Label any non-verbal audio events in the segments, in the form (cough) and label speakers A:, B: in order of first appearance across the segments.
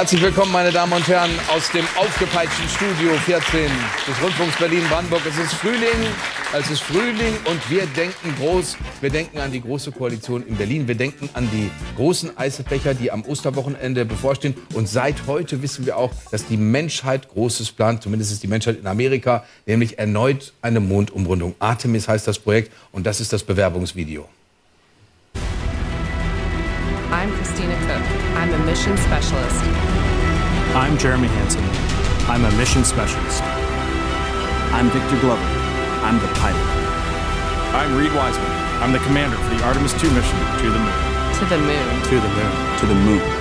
A: Herzlich willkommen, meine Damen und Herren, aus dem aufgepeitschten Studio 14 des Rundfunks Berlin-Brandenburg. Es ist Frühling, es ist Frühling und wir denken groß. Wir denken an die große Koalition in Berlin. Wir denken an die großen Eisbecher, die am Osterwochenende bevorstehen. Und seit heute wissen wir auch, dass die Menschheit Großes plant, zumindest ist die Menschheit in Amerika, nämlich erneut eine Mondumrundung. Artemis heißt das Projekt und das ist das Bewerbungsvideo.
B: I'm a mission specialist.
C: I'm Jeremy Hansen. I'm a mission specialist.
D: I'm Victor Glover. I'm the pilot.
E: I'm Reed Wiseman. I'm the commander for the Artemis II mission to the moon.
B: To the moon.
C: To the moon.
D: To the moon.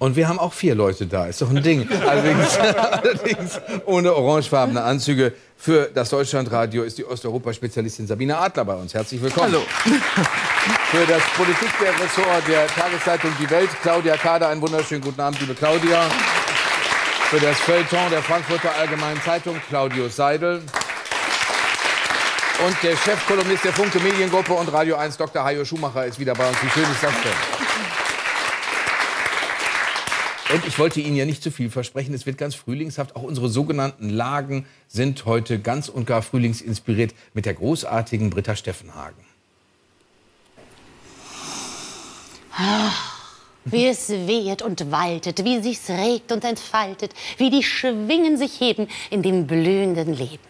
A: Und wir haben auch vier Leute da. Ist doch ein Ding. (laughs) allerdings, allerdings ohne orangefarbene Anzüge. Für das Deutschlandradio ist die Osteuropa-Spezialistin Sabine Adler bei uns. Herzlich willkommen.
F: Hallo.
A: Für das Politikressort der Tageszeitung Die Welt, Claudia Kader. Einen wunderschönen guten Abend, liebe Claudia. Für das Feuilleton der Frankfurter Allgemeinen Zeitung, Claudius Seidel. Und der Chefkolumnist der Funke Mediengruppe und Radio 1, Dr. Hajo Schumacher, ist wieder bei uns. Wie schön ist das denn? Und ich wollte Ihnen ja nicht zu viel versprechen. Es wird ganz frühlingshaft. Auch unsere sogenannten Lagen sind heute ganz und gar frühlingsinspiriert mit der großartigen Britta Steffenhagen.
G: Wie es weht und waltet, wie sich's regt und entfaltet, wie die Schwingen sich heben in dem blühenden Leben.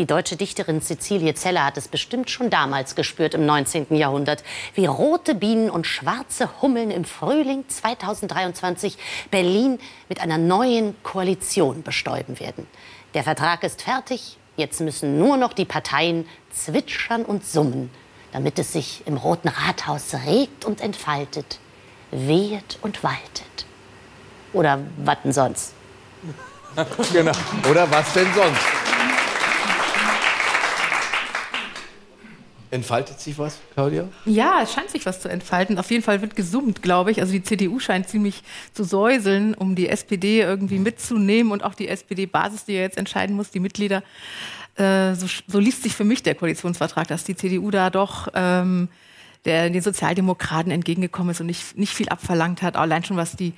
G: Die deutsche Dichterin Cecilie Zeller hat es bestimmt schon damals gespürt im 19. Jahrhundert, wie rote Bienen und schwarze Hummeln im Frühling 2023 Berlin mit einer neuen Koalition bestäuben werden. Der Vertrag ist fertig, jetzt müssen nur noch die Parteien zwitschern und summen, damit es sich im Roten Rathaus regt und entfaltet, wehet und waltet. Oder was denn sonst?
A: genau. Oder was denn sonst? Entfaltet sich was, Claudia?
F: Ja, es scheint sich was zu entfalten. Auf jeden Fall wird gesummt, glaube ich. Also die CDU scheint ziemlich zu säuseln, um die SPD irgendwie mitzunehmen und auch die SPD-Basis, die ja jetzt entscheiden muss, die Mitglieder. Äh, so, so, liest sich für mich der Koalitionsvertrag, dass die CDU da doch ähm, der den Sozialdemokraten entgegengekommen ist und nicht, nicht viel abverlangt hat, allein schon was die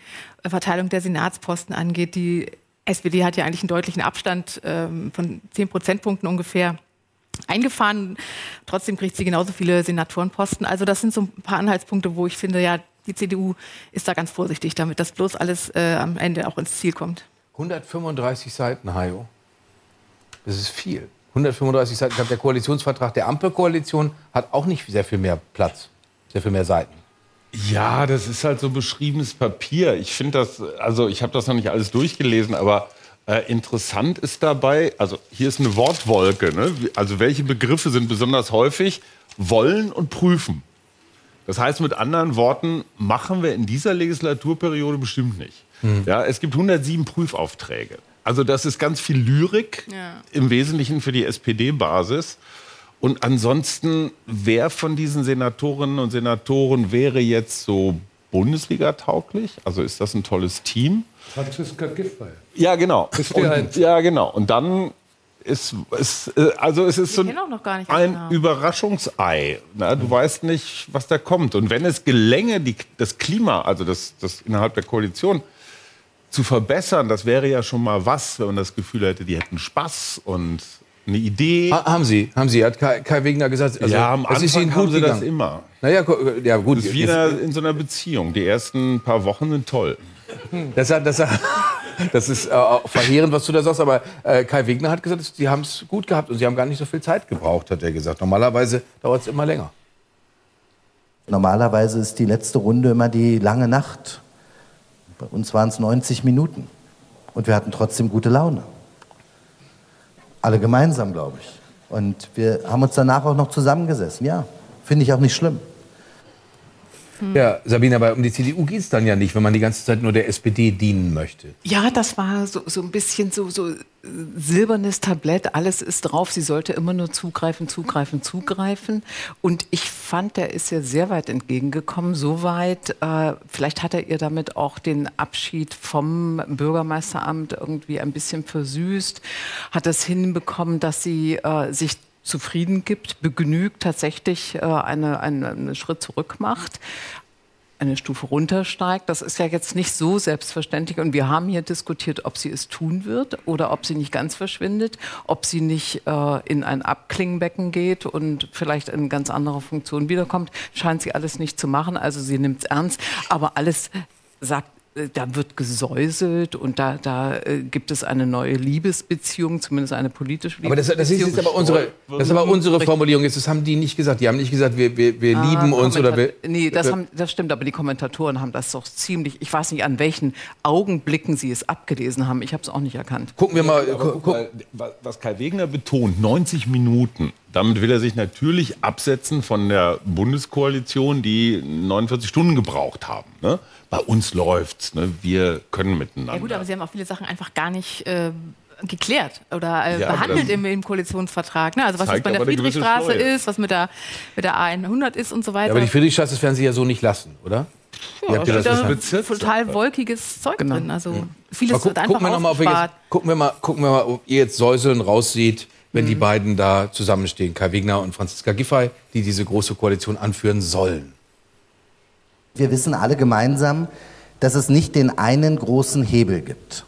F: Verteilung der Senatsposten angeht. Die SPD hat ja eigentlich einen deutlichen Abstand ähm, von zehn Prozentpunkten ungefähr eingefahren. Trotzdem kriegt sie genauso viele Senatorenposten. Also das sind so ein paar Anhaltspunkte, wo ich finde, ja, die CDU ist da ganz vorsichtig damit, dass bloß alles äh, am Ende auch ins Ziel kommt.
A: 135 Seiten, Hajo. Das ist viel. 135 Seiten. Ich glaube, der Koalitionsvertrag der Ampelkoalition hat auch nicht sehr viel mehr Platz, sehr viel mehr Seiten.
H: Ja, das ist halt so beschriebenes Papier. Ich finde das, also ich habe das noch nicht alles durchgelesen, aber äh, interessant ist dabei, also hier ist eine Wortwolke. Ne? Also welche Begriffe sind besonders häufig? Wollen und prüfen. Das heißt mit anderen Worten, machen wir in dieser Legislaturperiode bestimmt nicht. Hm. Ja, es gibt 107 Prüfaufträge. Also das ist ganz viel Lyrik, ja. im Wesentlichen für die SPD-Basis. Und ansonsten, wer von diesen Senatorinnen und Senatoren wäre jetzt so Bundesliga-tauglich? Also ist das ein tolles Team?
I: Franziska Giffey.
H: Ja, genau. Und, ja, genau. Und dann ist, ist äh, also es ist so ein, ein genau. Überraschungsei. Na, du weißt nicht, was da kommt. Und wenn es gelänge, die, das Klima, also das, das innerhalb der Koalition zu verbessern, das wäre ja schon mal was, wenn man das Gefühl hätte, die hätten Spaß und eine Idee.
A: Ha, haben Sie, haben Sie, hat Kai, Kai Wegner gesagt.
H: Also, ja, am Anfang ist Ihnen gut haben Sie gegangen. das immer.
A: Naja, ja, gut.
H: Das ist wie in, so einer Beziehung. Die ersten paar Wochen sind toll.
A: Das, das, (laughs) das ist äh, verheerend, was du da sagst, aber äh, Kai Wegner hat gesagt, sie haben es gut gehabt und sie haben gar nicht so viel Zeit gebraucht, hat er gesagt. Normalerweise dauert es immer länger.
J: Normalerweise ist die letzte Runde immer die lange Nacht. Bei uns waren es 90 Minuten und wir hatten trotzdem gute Laune. Alle gemeinsam, glaube ich. Und wir haben uns danach auch noch zusammengesessen. Ja, finde ich auch nicht schlimm.
A: Ja, Sabine, aber um die CDU geht es dann ja nicht, wenn man die ganze Zeit nur der SPD dienen möchte.
I: Ja, das war so, so ein bisschen so, so äh, silbernes Tablett, alles ist drauf. Sie sollte immer nur zugreifen, zugreifen, zugreifen. Und ich fand, er ist ja sehr weit entgegengekommen. So weit, äh, vielleicht hat er ihr damit auch den Abschied vom Bürgermeisteramt irgendwie ein bisschen versüßt, hat es hinbekommen, dass sie äh, sich zufrieden gibt, begnügt, tatsächlich äh, eine, eine, einen Schritt zurück macht eine Stufe runtersteigt. Das ist ja jetzt nicht so selbstverständlich. Und wir haben hier diskutiert, ob sie es tun wird oder ob sie nicht ganz verschwindet, ob sie nicht äh, in ein Abklingbecken geht und vielleicht in ganz andere Funktion wiederkommt. Scheint sie alles nicht zu machen. Also sie nimmt es ernst. Aber alles sagt da wird gesäuselt und da, da äh, gibt es eine neue Liebesbeziehung, zumindest eine politische
A: Aber das, das ist jetzt aber unsere, das ist aber unsere Formulierung. Jetzt, das haben die nicht gesagt. Die haben nicht gesagt, wir, wir, wir
I: Ah,
A: lieben uns oder wir.
I: Nee, das, haben, das stimmt, aber die Kommentatoren haben das doch ziemlich, ich weiß nicht, an welchen Augenblicken sie es abgelesen haben. Ich habe es auch nicht erkannt.
A: Gucken wir mal.
H: Aber guck mal, wa- was Kai Wegner betont, 90 Minuten. Damit will er sich natürlich absetzen von der Bundeskoalition, die 49 Stunden gebraucht haben. Ne? Bei uns läuft's. Ne? Wir können miteinander.
F: Ja gut, aber Sie haben auch viele Sachen einfach gar nicht äh, geklärt oder äh,
H: Ja,
F: behandelt im, im Koalitionsvertrag. Ne? Also was jetzt bei der Friedrichstraße ist, was mit der, mit der A100 ist und so weiter.
A: aber die Friedrichstraße, das werden Sie ja so nicht lassen, oder? Habt ihr das
F: da
A: verstanden?
F: total wolkiges Zeug drin. Also vieles
A: Aber
F: wird
A: guck,
F: einfach
A: gucken, wir noch mal, ob wir
F: ausgespart.
A: jetzt, gucken, wir mal, gucken wir mal, ob ihr jetzt Säuseln raussieht, wenn
F: Mhm.
A: die beiden da zusammenstehen, Kai Wegner und Franziska Giffey, die diese große Koalition anführen sollen.
J: Wir wissen alle gemeinsam, dass es nicht den einen großen Hebel gibt.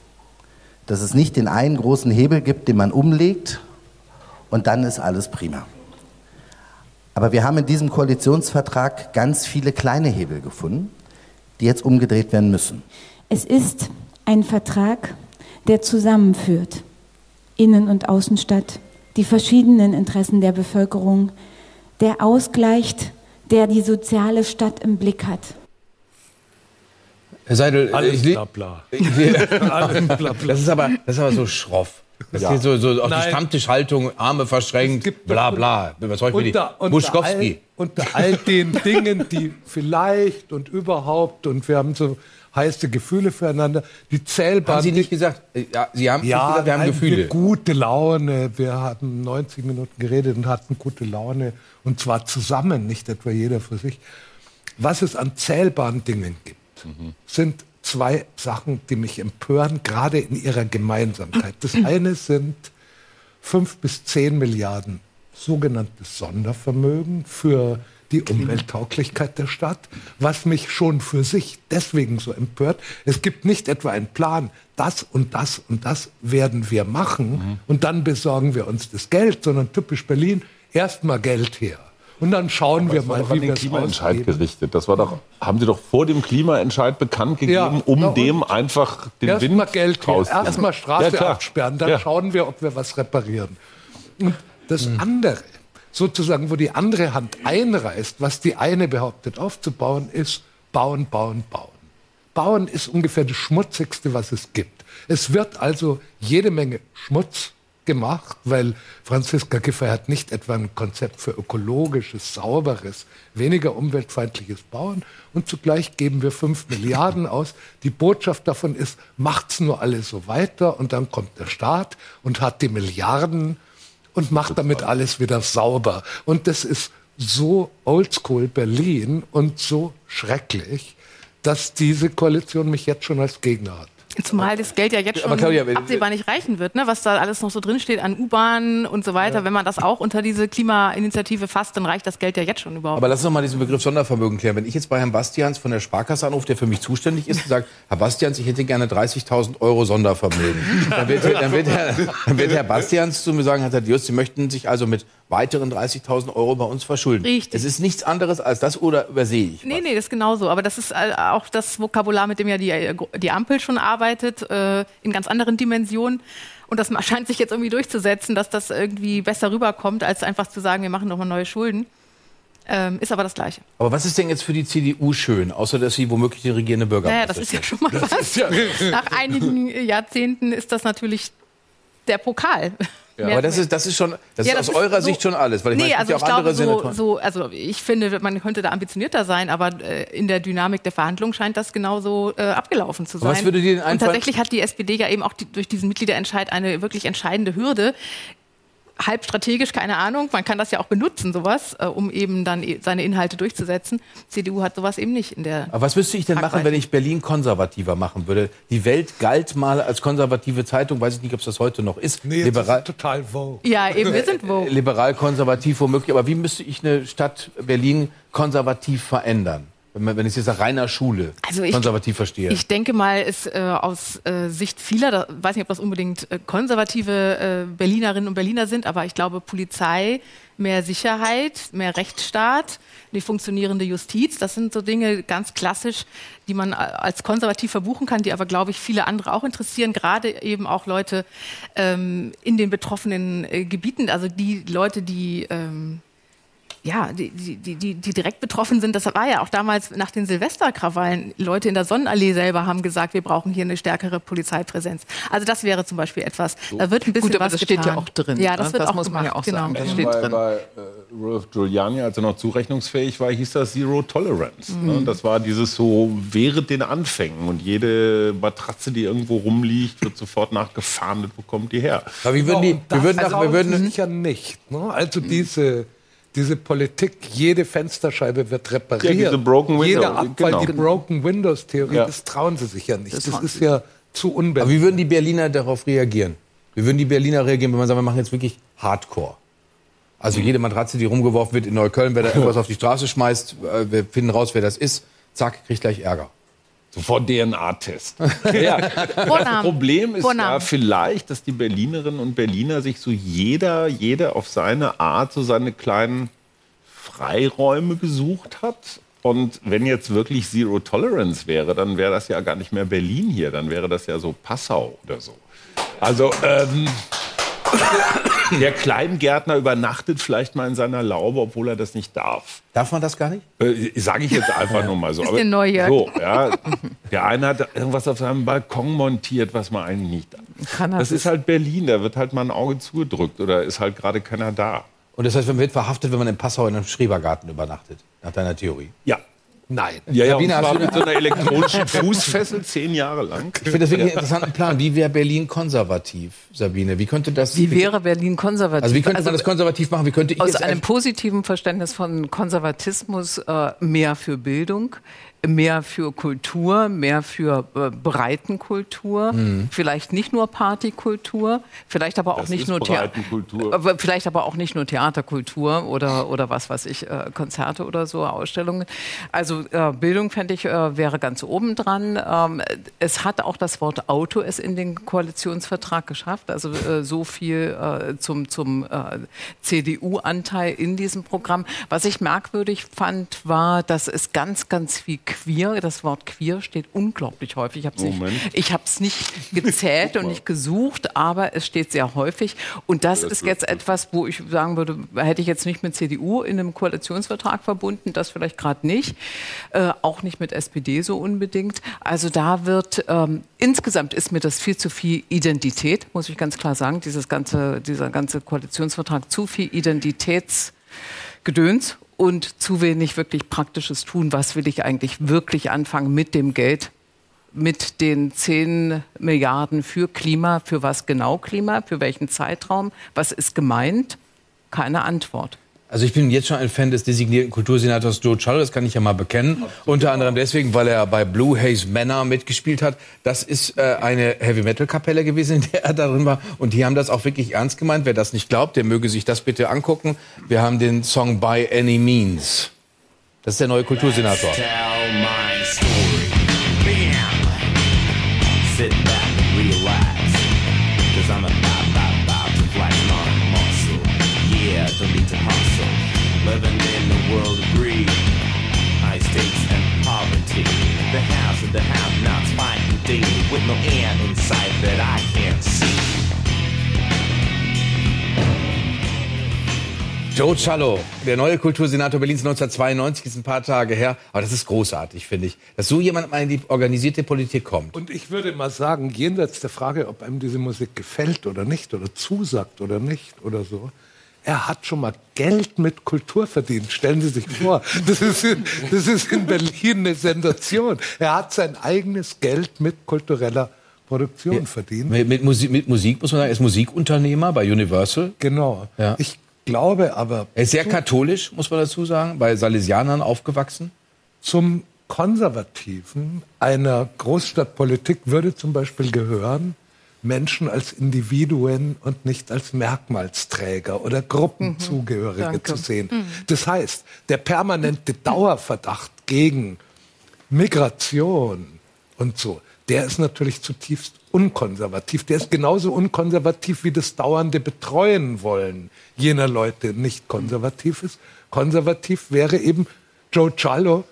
J: Dass es nicht den einen großen Hebel gibt, den man umlegt und dann ist alles prima. Aber wir haben in diesem Koalitionsvertrag ganz viele kleine Hebel gefunden, die jetzt umgedreht werden müssen.
K: Es ist ein Vertrag, der zusammenführt, Innen- und Außenstadt, die verschiedenen Interessen der Bevölkerung, der ausgleicht, der die soziale Stadt im Blick hat.
A: Herr Seidel,
L: Alles
A: ich
L: Blabla. (laughs)
A: Ich- (laughs)
L: Alles Blabla.
A: Das ist aber, das ist aber so schroff. Das
L: Ja.
A: ist so, so auch die
L: Nein.
A: Stammtischhaltung, Arme verschränkt, bla bla. Was soll ich die?
L: unter, unter,
A: Buschkowski.
L: all, unter all den Dingen, die vielleicht und überhaupt und wir haben so heiße Gefühle füreinander, die zählbaren.
A: Haben Sie nicht gesagt? äh, Ja, Sie haben
L: ja,
A: gesagt, wir haben Gefühle.
L: gute Laune. Wir hatten 90 Minuten geredet und hatten gute Laune. Und zwar zusammen, nicht etwa jeder für sich. Was es an zählbaren Dingen gibt, sind zwei Sachen, die mich empören, gerade in ihrer Gemeinsamkeit. Das eine sind fünf bis zehn Milliarden sogenanntes Sondervermögen für die Umwelttauglichkeit der Stadt, was mich schon für sich deswegen so empört. Es gibt nicht etwa einen Plan, das und das und das werden wir machen und dann besorgen wir uns das Geld, sondern typisch Berlin, erst mal Geld her. Und dann schauen wir mal, wie
H: den
L: wir es
H: Klimaentscheid
L: ausgeben.
H: gerichtet. Das war doch, haben Sie doch vor dem Klimaentscheid bekannt gegeben,
L: Ja,
H: um dem einfach den
L: Erst
H: Wind
L: mal Geld her,
H: rauszunehmen.
L: erst mal Straße
H: Ja,
L: absperren, dann
H: Ja.
L: schauen wir, ob wir was reparieren. Und das
H: Hm.
L: andere, sozusagen, wo die andere Hand einreißt, was die eine behauptet aufzubauen, ist bauen, bauen, bauen. Bauen ist ungefähr das Schmutzigste, was es gibt. Es wird also jede Menge Schmutz gemacht, weil Franziska Giffey hat nicht etwa ein Konzept für ökologisches, sauberes, weniger umweltfeindliches Bauen und zugleich geben wir fünf (laughs) Milliarden aus. Die Botschaft davon ist, macht's nur alles so weiter und dann kommt der Staat und hat die Milliarden und macht damit alles wieder sauber. Und das ist so oldschool Berlin und so schrecklich, dass diese Koalition mich jetzt schon als Gegner hat.
F: Zumal das Geld ja jetzt schon
A: Claudia,
F: absehbar nicht reichen wird, ne? was da alles noch so drinsteht an U-Bahnen und so weiter. Wenn man das auch unter diese Klimainitiative fasst, dann reicht das Geld ja jetzt schon überhaupt.
A: Aber lass uns noch mal diesen Begriff Sondervermögen klären. Wenn ich jetzt bei Herrn Bastians von der Sparkasse anrufe, der für mich zuständig ist, und sagt, (laughs) Herr Bastians, ich hätte gerne 30.000 Euro Sondervermögen. Dann wird, dann, wird Herr, dann wird Herr Bastians zu mir sagen, Herr Thaddeus, Sie möchten sich also mit weiteren 30.000 Euro bei uns verschulden.
F: Richtig.
A: Es ist nichts anderes als das oder übersehe ich?
F: Nee, nee, das ist genauso. Aber das ist äh, auch das Vokabular, mit dem ja die, äh, die Ampel schon arbeitet, äh, in ganz anderen Dimensionen. Und das (laughs) scheint sich jetzt irgendwie durchzusetzen, dass das irgendwie besser rüberkommt, als einfach zu sagen, wir machen doch mal neue Schulden. Ähm, ist aber das Gleiche.
A: Aber was ist denn jetzt für die CDU schön, außer dass sie womöglich die regierende Bürgermeister
F: Naja, das ist ja schon mal was. Nach einigen Jahrzehnten ist das natürlich der Pokal.
A: Ja. Aber das ist, das ist schon, das
F: Ja,
A: ist
F: das
A: aus
F: ist
A: eurer
F: so-
A: Sicht schon alles. Weil ich
F: nee,
A: meine,
F: also ich
A: ja auch andere
F: glaube, so, so, also ich finde, man könnte da ambitionierter sein, aber äh, in der Dynamik der Verhandlungen scheint das genauso äh, abgelaufen zu
A: Aber
F: sein.
A: was würde dir denn
F: Und
A: einfallen-
F: tatsächlich hat die SPD ja eben auch die, durch diesen Mitgliederentscheid eine wirklich entscheidende Hürde. Halb strategisch, keine Ahnung. Man kann das ja auch benutzen, sowas, äh, um eben dann e- seine Inhalte durchzusetzen. CDU hat sowas eben nicht in der.
A: Aber was müsste ich denn machen,
F: Tragweite.
A: wenn ich Berlin konservativer machen würde? Die Welt galt mal als konservative Zeitung, weiß ich nicht, ob es das heute noch ist.
L: Nee,
A: Liberal,
L: ist total vogue.
F: Ja, eben, wir sind (laughs) wo.
A: liberal-konservativ womöglich. Aber wie müsste ich eine Stadt Berlin konservativ verändern? Wenn, man, wenn ich jetzt nach reiner Schule
F: Also ich-
A: konservativ verstehe.
F: Ich denke mal, ist äh, aus äh, Sicht vieler, da, weiß nicht, ob das unbedingt äh, konservative äh, Berlinerinnen und Berliner sind, aber ich glaube, Polizei, mehr Sicherheit, mehr Rechtsstaat, eine funktionierende Justiz, das sind so Dinge ganz klassisch, die man äh, als konservativ verbuchen kann, die aber, glaube ich, viele andere auch interessieren, gerade eben auch Leute ähm, in den betroffenen äh, Gebieten, also die Leute, die ähm, ja, die, die, die- die, die direkt betroffen sind, das war ja auch damals nach den Silvesterkrawallen. Leute in der Sonnenallee selber haben gesagt, wir brauchen hier eine stärkere Polizeipräsenz. Also das wäre zum Beispiel etwas. Da wird ein bisschen
I: Gut, aber
F: was
I: das
F: getan.
I: steht ja auch drin,
F: Ja, das
I: ne?
F: wird
I: Das
F: auch
I: muss man ja
F: gemacht,
I: auch sagen.
F: Genau.
I: Das steht
H: bei,
I: drin.
H: bei äh, Rudolph Giuliani, als er noch zurechnungsfähig war, hieß das Zero Tolerance.
F: Mhm.
H: Ne? Das war dieses so während den Anfängen. Und jede Matratze, die irgendwo rumliegt, wird sofort nachgefahndet, wo kommt die her?
A: Aber wie würden die,
L: Das
A: wir würden, nach, wir würden,
L: sicher nicht. Ne? Also diese, diese Politik, jede Fensterscheibe wird repariert.
H: Ja, Broken Window,
L: Jeder Abfall,
H: genau.
L: die Broken Windows Theorie,
H: Ja.
L: das trauen sie sich ja nicht. Das,
I: trauen
L: ist ja zu
A: aber
L: unbedingt.
A: wie würden die Berliner darauf reagieren? Wie würden die Berliner reagieren, wenn man sagt, wir machen jetzt wirklich Hardcore? Also jede Matratze, die rumgeworfen wird in Neukölln, wer da (laughs) irgendwas auf die Straße schmeißt, äh, wir finden raus, wer das ist, zack, kriegt gleich Ärger.
H: Sofort DNA-Test. (laughs) Ja, das. Problem ist ja
F: Vornamen.
H: vielleicht, dass die Berlinerinnen und Berliner sich so jeder, jeder auf seine Art so seine kleinen Freiräume gesucht hat. Und wenn jetzt wirklich Zero Tolerance wäre, dann wäre das ja gar nicht mehr Berlin hier, dann wäre das ja so Passau oder so. Also ähm, (laughs) der Kleingärtner übernachtet vielleicht mal in seiner Laube, obwohl er das nicht darf.
A: Darf man das gar nicht?
H: Äh, Sage ich jetzt einfach nur mal so.
F: Ist der Neujörg.
H: so, ja. Der eine hat irgendwas auf seinem Balkon montiert, was man eigentlich nicht darf.
I: Cannabis.
H: Das ist halt Berlin, da wird halt mal ein Auge zugedrückt oder ist halt gerade keiner da.
A: Und das heißt, man wird verhaftet, wenn man in Passau in einem Schrebergarten übernachtet, nach deiner Theorie.
H: Ja.
L: Nein.
H: Ja, ja, und
A: Sabine, hast
H: zwar
A: du
H: mit so einer (laughs) elektronischen Fußfessel zehn Jahre lang.
A: Ich finde das wirklich einen interessanten Plan. Wie wäre Berlin konservativ, Sabine? Wie könnte das...
I: Wie wäre Berlin konservativ?
A: also wie könnte man das konservativ machen? Wie könnte ich
I: aus einem positiven Verständnis von Konservatismus äh, mehr für Bildung, mehr für Kultur, mehr für äh, Breitenkultur,
A: Mhm.
I: vielleicht nicht nur Partykultur, vielleicht aber auch
H: Das
I: nicht nur Theater,
H: Breitenkultur.
I: aber vielleicht aber auch nicht nur Theaterkultur oder oder was weiß ich äh, Konzerte oder so Ausstellungen. Also äh, Bildung fände ich äh, wäre ganz oben dran. Ähm, es hat auch das Wort Auto es in den Koalitionsvertrag geschafft. Also äh, so viel äh, zum zum äh, CDU-Anteil in diesem Programm. Was ich merkwürdig fand, war, dass es ganz ganz viel queer. Das Wort queer steht unglaublich häufig. Ich habe es nicht, nicht gezählt und nicht gesucht, aber es steht sehr häufig. Und das,
H: Das
I: ist jetzt etwas, wo ich sagen würde, hätte ich jetzt nicht mit CDU in einem Koalitionsvertrag verbunden, das vielleicht gerade nicht, äh, auch nicht mit SPD so unbedingt. Also da wird ähm, insgesamt ist mir das viel zu viel Identität, muss ich ganz klar sagen. Dieses ganze, dieser ganze Koalitionsvertrag zu viel Identitätsgedöns und zu wenig wirklich praktisches Tun. Was will ich eigentlich wirklich anfangen mit dem Geld? mit den 10 Milliarden für Klima, für was genau Klima, für welchen Zeitraum, was ist gemeint? Keine Antwort.
A: Also ich bin jetzt schon ein Fan des designierten Kultursenators Joe Schall, das kann ich ja mal bekennen. Unter anderem deswegen, weil er bei Blue Haze Manor mitgespielt hat. Das ist äh, eine Heavy-Metal-Kapelle gewesen, in der er darin war. Und die haben das auch wirklich ernst gemeint. Wer das nicht glaubt, der möge sich das bitte angucken. Wir haben den Song By Any Means. Das ist der neue Kultursenator.
M: Tell my story. Bam! Sit with no end in sight that I can't see.
A: Joe Cialo, der neue Kultursenator Berlins 1992, ist ein paar Tage her. Aber das ist großartig, finde ich, dass so jemand mal in die organisierte Politik kommt.
L: Und ich würde mal sagen, jenseits der Frage, ob einem diese Musik gefällt oder nicht, oder zusagt oder nicht, oder so, er hat schon mal Geld mit Kultur verdient. Stellen Sie sich vor, das ist in, das ist in Berlin eine Sensation. Er hat sein eigenes Geld mit kultureller Produktion verdient.
A: Mit, mit, Musik, mit Musik muss man sagen, er ist Musikunternehmer bei Universal.
L: Genau.
A: Ja.
L: Ich glaube aber.
A: Er ist sehr katholisch, muss man dazu sagen, bei Salesianern aufgewachsen.
L: Zum Konservativen einer Großstadtpolitik würde zum Beispiel gehören, Menschen als Individuen und nicht als Merkmalsträger oder Gruppenzugehörige
F: Danke.
L: zu sehen.
F: Mhm.
L: Das heißt, der permanente Dauerverdacht gegen Migration und so, der ist natürlich zutiefst unkonservativ. Der ist genauso unkonservativ wie das dauernde Betreuen wollen jener Leute nicht konservativ ist. Konservativ wäre eben Joe Cialo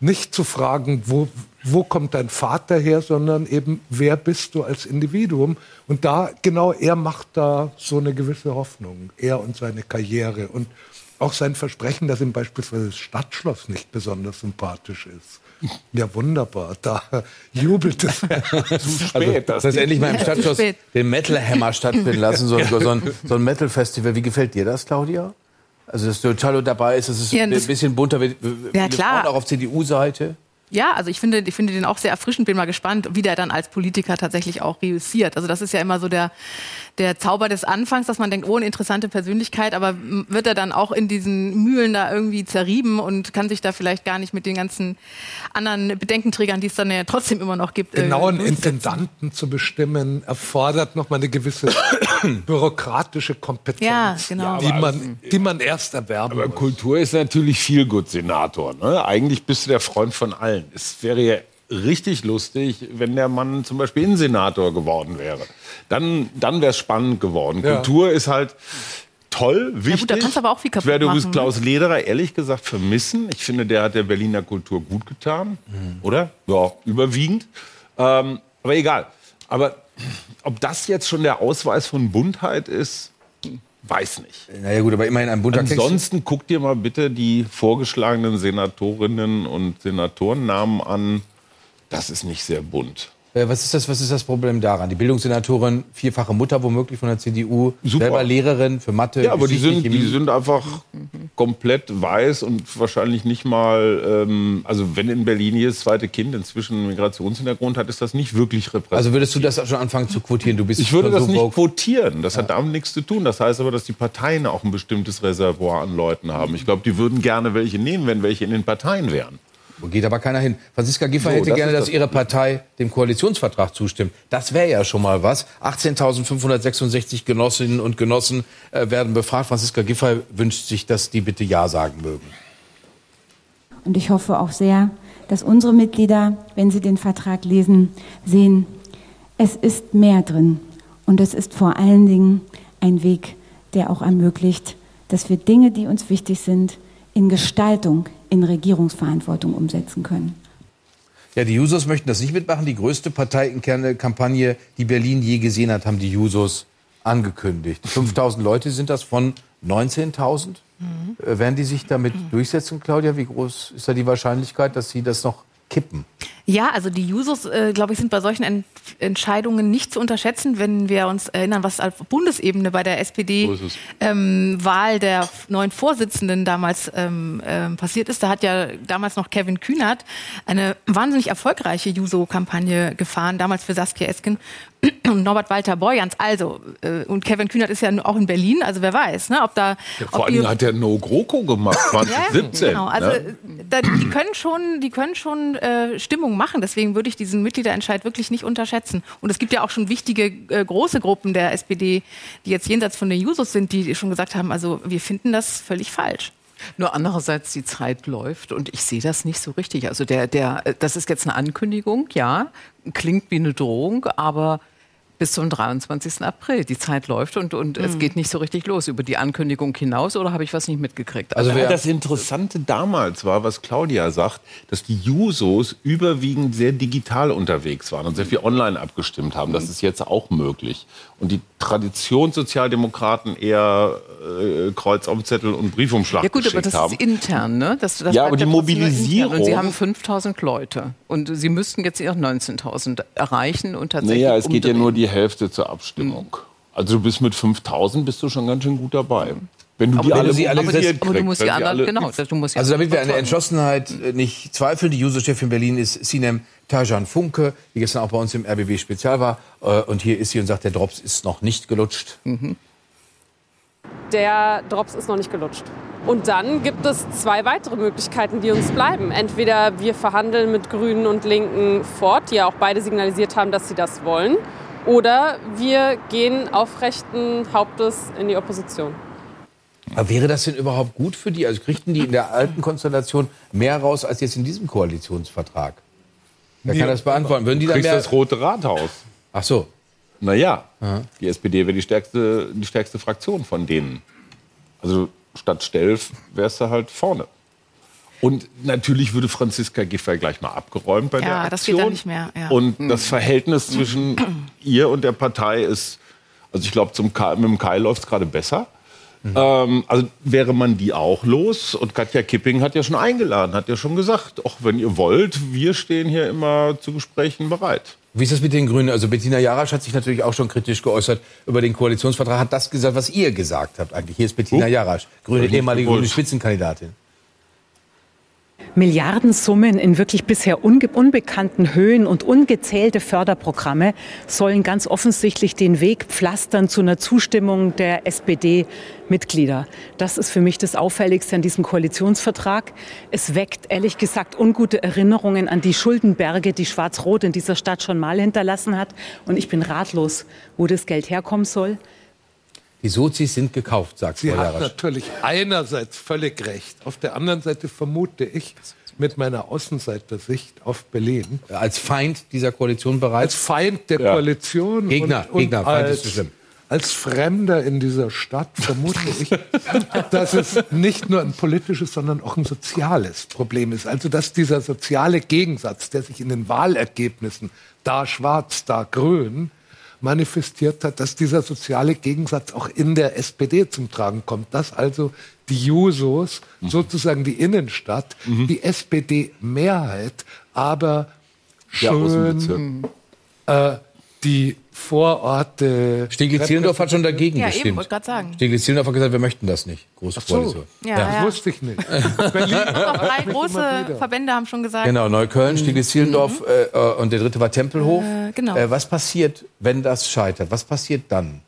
L: nicht zu fragen, wo, wo kommt dein Vater her, sondern eben, wer bist du als Individuum? Und da, genau, er macht da so eine gewisse Hoffnung. Er und seine Karriere und auch sein Versprechen, dass ihm beispielsweise das Stadtschloss nicht besonders sympathisch ist. Ja, wunderbar. Da (laughs) jubelt es zu spät.
A: Also, dass endlich mal im Stadtschloss den Metal Hammer stattfinden lassen, so, ein- so ein, so ein Metal-Festival. Wie gefällt dir das, Claudia? Also, dass Cialo dabei ist, dass es
F: Ja,
A: ein
F: das-
A: bisschen bunter wird.
F: Ja, klar.
A: Frauen Auch auf CDU-Seite.
F: Ja, also ich finde, ich finde den auch sehr erfrischend. Bin mal gespannt, wie der dann als Politiker tatsächlich auch reüssiert. Also das ist ja immer so der, der Zauber des Anfangs, dass man denkt, oh, eine interessante Persönlichkeit, aber wird er dann auch in diesen Mühlen da irgendwie zerrieben und kann sich da vielleicht gar nicht mit den ganzen anderen Bedenkenträgern, die es dann ja trotzdem immer noch gibt, äh,
L: Genau einen. Intendanten zu bestimmen, erfordert nochmal eine gewisse (coughs) bürokratische Kompetenz,
F: Ja, genau.
L: die, man, die man erst erwerben
H: Aber
L: muss.
H: Kultur ist natürlich viel gut Senator. Ne? Eigentlich bist du der Freund von allen. Es wäre ja richtig lustig, wenn der Mann zum Beispiel Innensenator geworden wäre. Dann, dann wäre es spannend geworden.
L: Ja.
H: Kultur ist halt toll, wichtig.
F: gut, da kannst du aber auch viel
H: ich
F: kaputt
H: werde übrigens? Klaus Lederer ehrlich gesagt vermissen. Ich finde, der hat der Berliner Kultur gut getan. Oder? Ja, überwiegend. Ähm, aber egal. Aber ob das jetzt schon der Ausweis von Buntheit ist, weiß nicht.
A: Naja, gut, aber immerhin ein bunter.
H: Ansonsten guck dir mal bitte die vorgeschlagenen Senatorinnen und Senatorennamen an. Das ist nicht sehr bunt.
A: Äh, Was ist, das, was ist das Problem daran? Die Bildungssenatorin, vierfache Mutter womöglich von der CDU,
H: Super.
A: selber Lehrerin für Mathe.
H: Ja, aber die sind, die sind einfach komplett weiß und wahrscheinlich nicht mal, ähm, also wenn in Berlin jedes zweite Kind inzwischen einen Migrationshintergrund hat, ist das nicht wirklich repräsentativ.
A: Also würdest du das schon anfangen zu quotieren? Du bist
H: ich würde das
A: so
H: nicht quotieren. Das hat damit nichts zu tun. Das heißt aber, dass die Parteien auch ein bestimmtes Reservoir an Leuten haben. Ich glaube, die würden gerne welche nehmen, wenn welche in den Parteien wären.
A: Wo geht aber keiner hin. Franziska Giffey
H: So,
A: hätte
H: das
A: gerne, dass
H: das
A: ihre Partei dem Koalitionsvertrag zustimmt. Das wäre ja schon mal was. 18.566 Genossinnen und Genossen äh, werden befragt. Franziska Giffey wünscht sich, dass die bitte Ja sagen mögen.
K: Und ich hoffe auch sehr, dass unsere Mitglieder, wenn sie den Vertrag lesen, sehen, es ist mehr drin. Und es ist vor allen Dingen ein Weg, der auch ermöglicht, dass wir Dinge, die uns wichtig sind, in Gestaltung, in Regierungsverantwortung umsetzen können.
A: Ja, die Jusos möchten das nicht mitmachen. Die größte parteiinterne Kampagne, die Berlin je gesehen hat, haben die Jusos angekündigt. (laughs) 5000 Leute sind das von 19.000. Äh, Werden die sich damit durchsetzen, Claudia? Wie groß ist da die Wahrscheinlichkeit, dass sie das noch kippen?
F: Ja, also die Jusos, äh, glaube ich, sind bei solchen Ent Entscheidungen nicht zu unterschätzen, wenn wir uns erinnern, was auf Bundesebene bei der SPD
H: So ist es.
F: ähm, der neuen Vorsitzenden damals ähm, ähm, passiert ist. Da hat ja damals noch Kevin Kühnert eine wahnsinnig erfolgreiche Juso-Kampagne gefahren, damals für Saskia Esken (clears throat) und Norbert Walter Borjans. Also, äh, und Kevin Kühnert ist ja auch in Berlin, also wer weiß, ne, ob da...
H: Ja, vor allem hat er No GroKo gemacht, (laughs) 2017.
F: Genau, also
H: ne?
F: äh, da, die können schon, die können schon äh, Stimmung machen. Deswegen würde ich diesen Mitgliederentscheid wirklich nicht unterschätzen. Und es gibt ja auch schon wichtige äh, große Gruppen der SPD, die jetzt jenseits von den Jusos sind, die schon gesagt haben, also wir finden das völlig falsch.
I: Nur andererseits die Zeit läuft und ich sehe das nicht so richtig. Also der, der, äh, das ist jetzt eine Ankündigung, ja, klingt wie eine Drohung, aber bis zum 23. April. Die Zeit läuft und, und es
H: Mhm.
I: geht nicht so richtig los. Über die Ankündigung hinaus oder habe ich was nicht mitgekriegt?
H: Also das Interessante damals war, was Claudia sagt, dass die Jusos überwiegend sehr digital unterwegs waren und sehr viel online abgestimmt haben. Das ist jetzt auch möglich. Und die Traditionssozialdemokraten eher äh, Kreuz auf Zettel und Briefumschlag
I: Ja gut, aber das
H: haben.
I: ist intern, ne? Das, das
H: Ja, aber die
I: intern.
H: Mobilisierung-
I: Sie haben 5000 Leute und Sie müssten jetzt eher 19.000 erreichen und tatsächlich.
H: Naja, es geht ja
I: umdrehen.
H: nur die Hälfte zur Abstimmung. Also du bist mit 5000 bist du schon ganz schön gut dabei. Wenn du
A: Aber
H: die
A: wenn
H: alle
A: du sie alle gesetzt-
I: Aber du
H: kriegst,
I: musst die anderen,
H: alle-
I: genau, du musst die
A: Also damit wir eine
I: überzeugen.
A: Entschlossenheit äh, nicht zweifeln, die Juso-Chefin Berlin ist Sinem Tajan Funke, die gestern auch bei uns im RBB Spezial war. Äh, Und hier ist sie und sagt, der Drops ist noch nicht gelutscht.
N: Der Drops ist noch nicht gelutscht. Und dann gibt es zwei weitere Möglichkeiten, die uns bleiben. Entweder wir verhandeln mit Grünen und Linken fort, die ja auch beide signalisiert haben, dass sie das wollen. Oder wir gehen aufrechten Hauptes in die Opposition.
A: Aber wäre das denn überhaupt gut für die? Also kriegten die in der alten Konstellation mehr raus als jetzt in diesem Koalitionsvertrag? Wer
H: Nee,
A: kann das beantworten? Würden die
H: du
A: dann mehr...
H: das Rote Rathaus.
A: Ach so.
H: Naja, die SPD wäre die stärkste, die stärkste Fraktion von denen. Also statt Stelf wärst du halt vorne. Und natürlich würde Franziska Giffey gleich mal abgeräumt bei
F: Ja,
H: der Aktion.
F: das geht dann nicht mehr, ja.
H: Und
F: Mhm.
H: das Verhältnis zwischen ihr und der Partei ist, also ich glaube, mit dem Kai läuft es gerade besser. Ähm, also wäre man die auch los. Und Katja Kipping hat ja schon eingeladen, hat ja schon gesagt, auch wenn ihr wollt, wir stehen hier immer zu Gesprächen bereit.
A: Wie ist das mit den Grünen? Also Bettina Jarasch hat sich natürlich auch schon kritisch geäußert über den Koalitionsvertrag. Hat das gesagt, was ihr gesagt habt eigentlich? Hier ist Bettina
H: Oh.
A: Jarasch, grüne, ehemalige
H: gewusst.
A: grüne Spitzenkandidatin.
O: Milliardensummen in wirklich bisher unbekannten Höhen und ungezählte Förderprogramme sollen ganz offensichtlich den Weg pflastern zu einer Zustimmung der SPD-Mitglieder. Das ist für mich das Auffälligste an diesem Koalitionsvertrag. Es weckt ehrlich gesagt ungute Erinnerungen an die Schuldenberge, die Schwarz-Rot in dieser Stadt schon mal hinterlassen hat. Und ich bin ratlos, wo das Geld herkommen soll.
A: Die Sozis sind gekauft, sagt
L: Sie
A: Frau
L: hat natürlich einerseits völlig recht. Auf der anderen Seite vermute ich mit meiner Außenseitersicht auf Berlin.
A: Als Feind dieser Koalition bereits?
L: Als Feind der
A: Ja.
L: Koalition.
A: Gegner,
L: und, und
A: Gegner, Feind ist
L: als,
A: zu schlimm.
L: als Fremder in dieser Stadt vermute ich, (laughs) dass es nicht nur ein politisches, sondern auch ein soziales Problem ist. Also dass dieser soziale Gegensatz, der sich in den Wahlergebnissen da schwarz, da grün, manifestiert hat, dass dieser soziale Gegensatz auch in der SPD zum Tragen kommt. Dass also die Jusos, sozusagen die Innenstadt, die SPD-Mehrheit, aber schön äh, die Vororte.
A: Stiglitz-Zehlendorf hat schon dagegen
F: Ja, eben,
A: gestimmt.
F: wollte gerade sagen.
A: Stiglitz-Zehlendorf hat gesagt, wir möchten das nicht. Große
L: Ach so.
F: Ja,
L: das
F: ja.
L: wusste ich nicht. (laughs)
F: Doch, drei
L: immer
F: große. Verbände haben schon gesagt.
A: Genau, Neukölln, Stiglitz-Zehlendorf äh, äh, und der dritte war Tempelhof.
F: Äh, genau.
A: Äh, was passiert, wenn das scheitert? Was passiert dann?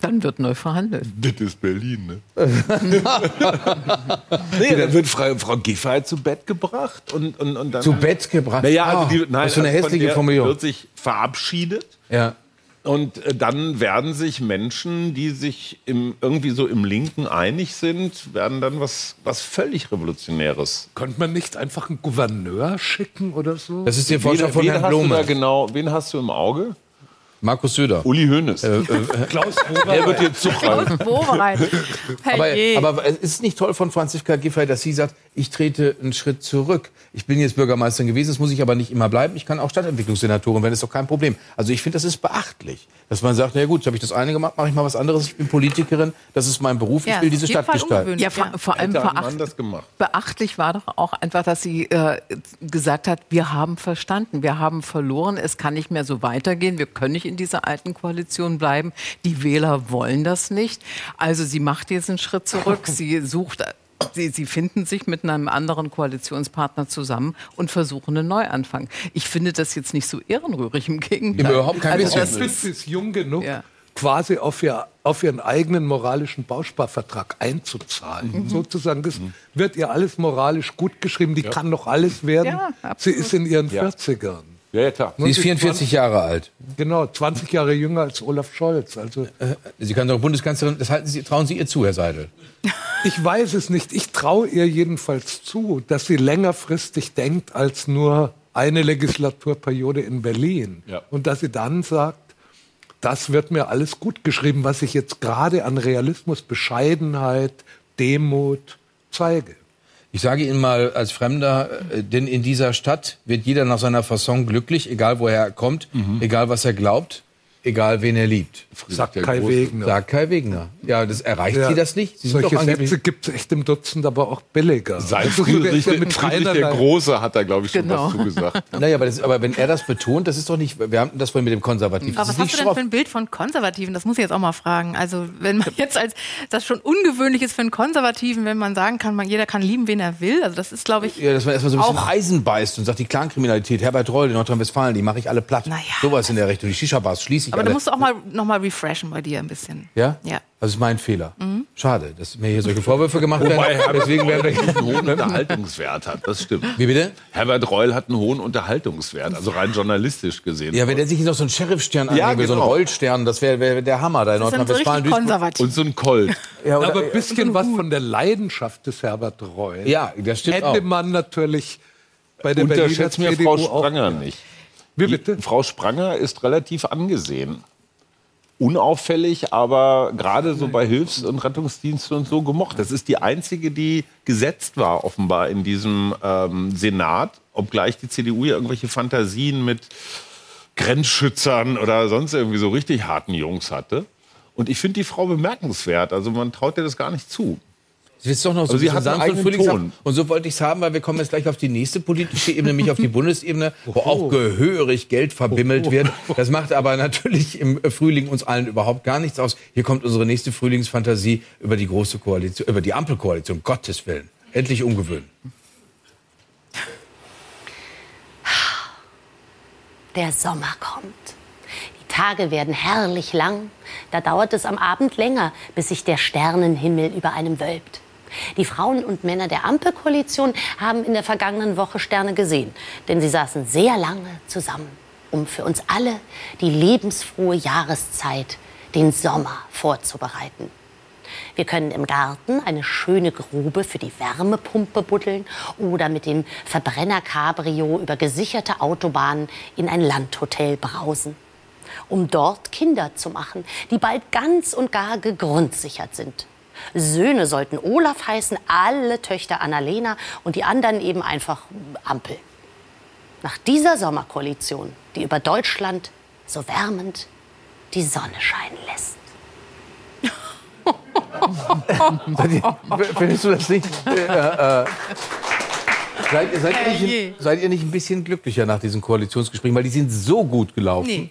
I: Dann wird neu verhandelt.
H: Das ist Berlin, ne? (laughs) nee, dann wird Frau, Frau Giffey halt zu Bett gebracht und, und, und dann.
A: Zu Bett gebracht?
H: Naja,
A: Ah,
H: also die, nein,
A: was für eine
H: also
A: hässliche Formulierung.
H: wird sich verabschiedet.
A: Ja.
H: Und äh, dann werden sich Menschen, die sich im, irgendwie so im Linken einig sind, werden dann was, was völlig Revolutionäres.
L: Könnte man nicht einfach einen Gouverneur schicken oder so?
A: Das ist der Vorschlag von
H: wen
A: Herrn Blome.
H: genau, wen hast du im Auge?
A: Markus Söder.
H: Uli Hoeneß. (laughs)
L: Klaus (laughs)
H: Der wird jetzt zugreifen.
F: Wobereit.
A: Aber,
F: Herrje.
A: aber es ist nicht toll von Franziska Giffey, dass sie sagt, ich trete einen Schritt zurück. Ich bin jetzt Bürgermeisterin gewesen, das muss ich aber nicht immer bleiben. Ich kann auch Stadtentwicklungssenatorin werden, ist doch kein Problem. Also ich finde, das ist beachtlich, dass man sagt, na gut, jetzt habe ich das eine gemacht, mache ich mal was anderes. Ich bin Politikerin, das ist mein Beruf,
F: Ja,
A: ich will diese Stadt gestalten.
I: Ja, vor, vor allem veracht,
H: das gemacht.
I: beachtlich war doch auch einfach, dass sie äh, gesagt hat, wir haben verstanden, wir haben verloren, es kann nicht mehr so weitergehen, wir können nicht in dieser alten Koalition bleiben. Die Wähler wollen das nicht. Also sie macht diesen Schritt zurück, (laughs) sie sucht. Sie, sie finden sich mit einem anderen Koalitionspartner zusammen und versuchen einen Neuanfang. Ich finde das jetzt nicht so ehrenrührig, im Gegenteil.
A: Überhaupt kein
I: also
A: bisschen.
I: das ist,
L: jung genug,
I: Ja.
L: quasi auf, ihr, auf ihren eigenen moralischen Bausparvertrag einzuzahlen. Sozusagen, das wird ihr alles moralisch gut geschrieben. Die kann doch alles werden.
I: Ja,
L: Sie ist in ihren
H: Ja.
L: 40ern.
H: Ja, ja, klar.
A: Sie ist 44 Jahre alt.
L: Genau, 20 Jahre jünger als Olaf Scholz. Also
A: Sie kann doch Bundeskanzlerin, das halten Sie, trauen Sie ihr zu, Herr Seidel.
L: ich weiß es nicht. Ich traue ihr jedenfalls zu, dass sie längerfristig denkt als nur eine Legislaturperiode in Berlin.
H: Ja.
L: Und dass sie dann sagt, das wird mir alles gut geschrieben, was ich jetzt gerade an Realismus, Bescheidenheit, Demut zeige.
A: Ich sage Ihnen mal als Fremder, äh, denn in dieser Stadt wird jeder nach seiner Fasson glücklich, egal woher er kommt, egal was er glaubt. Egal wen er liebt.
L: Sagt Kai Wegner.
A: Sagt Kai Wegner. Ja, das erreicht
L: Ja,
A: Sie das nicht? Sie sind
L: Solche Sätze gibt es echt im Dutzend, aber auch billiger.
H: Sein
L: Also,
H: Friedrich,
L: mit
H: Friedrich der Große hat da, glaube ich, schon
F: Genau.
H: was zugesagt. (laughs)
A: Naja, aber, das, aber wenn er das betont, das ist doch nicht, wir haben das vorhin mit dem Konservativen.
F: Aber was
A: ist
F: hast du denn
A: schroff.
F: für ein Bild von Konservativen? Das muss ich jetzt auch mal fragen. Also wenn man jetzt als das schon ungewöhnlich ist für einen Konservativen, wenn man sagen kann, man, jeder kann lieben, wen er will. Also das ist, glaube ich,
A: Ja, dass man erstmal so ein bisschen
F: Auch-
A: Eisen beißt und sagt, die Clankriminalität, Herbert Reul in Nordrhein-Westfalen, die mache ich alle platt. Sowas in der Richtung. Die Shisha-Bars schließe ich
F: aber
A: alle.
F: da musst du auch mal noch mal refreshen bei dir ein bisschen.
A: ja?
F: Ja.
A: Das ist mein Fehler.
F: Mhm.
A: Schade, dass mir hier solche Vorwürfe gemacht
H: Wobei
A: werden.
H: Herbert
A: Deswegen werden
H: Reul einen hohen
A: wir
H: Unterhaltungswert hat, das stimmt.
A: Wie bitte?
H: Herbert Reul hat einen hohen Unterhaltungswert, also rein journalistisch gesehen.
A: Ja, wenn der sich noch so einen Sheriff-Stern
H: Ja,
A: anlegen will, so einen
H: genau.
A: Rollstern, das wäre wär der Hammer da in
F: so
A: Nordrhein-Westfalen.
F: konservativ.
H: Und so ein Colt.
A: Ja, oder-
L: aber ein bisschen was von der Leidenschaft des Herbert Reul.
A: Ja, das stimmt
L: Hätte
A: auch.
L: man natürlich bei der Berliner
H: Unterschätzt mir
L: CDU
H: Frau
L: auch-
H: Spranger nicht.
L: Wie bitte?
H: Die, Frau Spranger ist relativ angesehen. Unauffällig, aber gerade so bei Hilfs- und Rettungsdiensten und so gemocht. Das ist die einzige, die gesetzt war, offenbar in diesem ähm, Senat, obgleich die CDU ja irgendwelche Fantasien mit Grenzschützern oder sonst irgendwie so richtig harten Jungs hatte. Und ich finde die Frau bemerkenswert. Also man traut ihr das gar nicht zu.
A: Sie ist doch noch so
H: Also sie
A: ein
H: hat einen
A: sanft und so wollte ich es haben, weil wir kommen jetzt gleich auf die nächste politische Ebene, nämlich auf die (laughs) Bundesebene, wo auch gehörig Geld verbimmelt wird. Das macht aber natürlich im Frühling uns allen überhaupt gar nichts aus. Hier kommt unsere nächste Frühlingsfantasie über die große Koalition, über die Ampelkoalition. Gottes Willen. Endlich umgewöhnen.
G: Der Sommer kommt. Die Tage werden herrlich lang. Da dauert es am Abend länger, bis sich der Sternenhimmel über einem wölbt. Die Frauen und Männer der Ampelkoalition haben in der vergangenen Woche Sterne gesehen, denn sie saßen sehr lange zusammen, um für uns alle die lebensfrohe Jahreszeit, den Sommer, vorzubereiten. Wir können im Garten eine schöne Grube für die Wärmepumpe buddeln oder mit dem Verbrenner-Cabrio über gesicherte Autobahnen in ein Landhotel brausen. Um dort Kinder zu machen, die bald ganz und gar gegrundsichert sind. Söhne sollten Olaf heißen, alle Töchter Annalena und die anderen eben einfach Ampel. Nach dieser Sommerkoalition, die über Deutschland so wärmend die Sonne scheinen lässt. (laughs)
A: Findest du das nicht? Äh, äh, seid, ihr- seid, ihr nicht, seid ihr nicht ein bisschen glücklicher nach diesen Koalitionsgesprächen? Weil die sind so gut gelaufen.
F: Nee.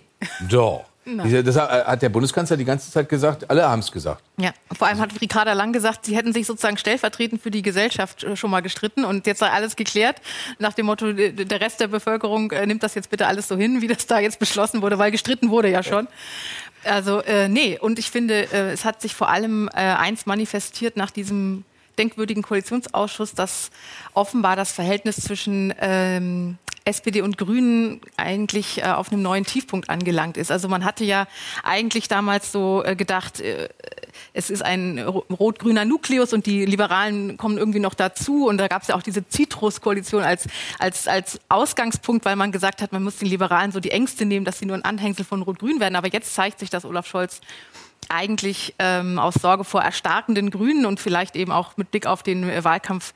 A: Doch. Diese, das hat hat der Bundeskanzler die ganze Zeit gesagt, alle haben es gesagt.
F: Ja, vor allem hat Ricarda Lang gesagt, sie hätten sich sozusagen stellvertretend für die Gesellschaft äh, schon mal gestritten und jetzt sei alles geklärt. Nach dem Motto, äh, der Rest der Bevölkerung äh, nimmt das jetzt bitte alles so hin, wie das da jetzt beschlossen wurde, weil gestritten wurde ja schon. Also, äh, nee, und ich finde, äh, es hat sich vor allem äh, eins manifestiert nach diesem denkwürdigen Koalitionsausschuss, dass offenbar das Verhältnis zwischen ähm, SPD und Grünen eigentlich äh, auf einem neuen Tiefpunkt angelangt ist. Also man hatte ja eigentlich damals so äh, gedacht, äh, es ist ein ro- rot-grüner Nukleus und die Liberalen kommen irgendwie noch dazu. Und da gab es ja auch diese Citrus-Koalition als, als, als Ausgangspunkt, weil man gesagt hat, man muss den Liberalen so die Ängste nehmen, dass sie nur ein Anhängsel von Rot-Grün werden. Aber jetzt zeigt sich, dass Olaf Scholz eigentlich ähm, aus Sorge vor erstarkenden Grünen und vielleicht eben auch mit Blick auf den äh, Wahlkampf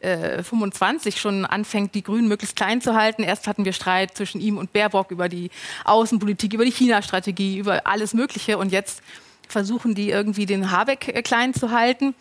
F: äh, 25 schon anfängt, die Grünen möglichst klein zu halten. Erst hatten wir Streit zwischen ihm und Baerbock über die Außenpolitik, über die China-Strategie, über alles Mögliche. Und jetzt versuchen die irgendwie den Habeck äh, klein zu halten,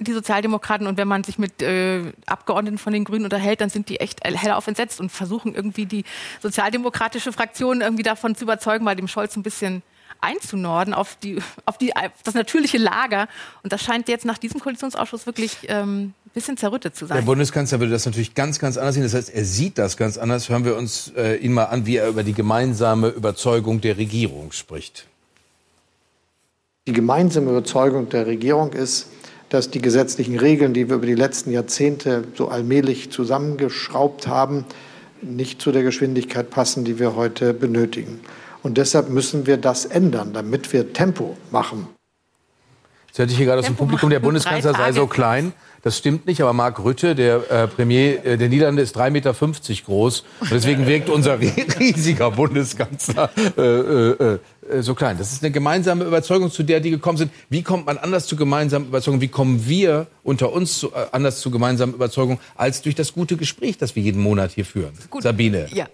F: die Sozialdemokraten. Und wenn man sich mit äh, Abgeordneten von den Grünen unterhält, dann sind die echt hellauf entsetzt und versuchen irgendwie die sozialdemokratische Fraktion irgendwie davon zu überzeugen, bei dem Scholz ein bisschen einzunorden auf, die, auf, die, auf das natürliche Lager. Und das scheint jetzt nach diesem Koalitionsausschuss wirklich ähm, ein bisschen zerrüttet zu
A: Der
F: sein.
A: Bundeskanzler würde das natürlich ganz, ganz anders sehen. Das heißt, er sieht das ganz anders. Hören wir uns äh, ihn mal an, wie er über die gemeinsame Überzeugung der Regierung spricht.
P: Die gemeinsame Überzeugung der Regierung ist, dass die gesetzlichen Regeln, die wir über die letzten Jahrzehnte so allmählich zusammengeschraubt haben, nicht zu der Geschwindigkeit passen, die wir heute benötigen. Und deshalb müssen wir das ändern, damit wir Tempo machen.
A: Jetzt hörte ich hier gerade aus dem Publikum, der Bundeskanzler sei so klein. Das stimmt nicht, aber Mark Rütte, der äh, Premier äh, der Niederlande, ist 3,50 Meter groß. Und deswegen wirkt unser (laughs) riesiger Bundeskanzler äh, äh, äh, so klein. Das ist eine gemeinsame Überzeugung, zu der die gekommen sind. Wie kommt man anders zu gemeinsamen Überzeugungen? Wie kommen wir unter uns zu, äh, anders zu gemeinsamen Überzeugungen als durch das gute Gespräch, das wir jeden Monat hier führen?
F: Gut.
A: Sabine.
F: Ja.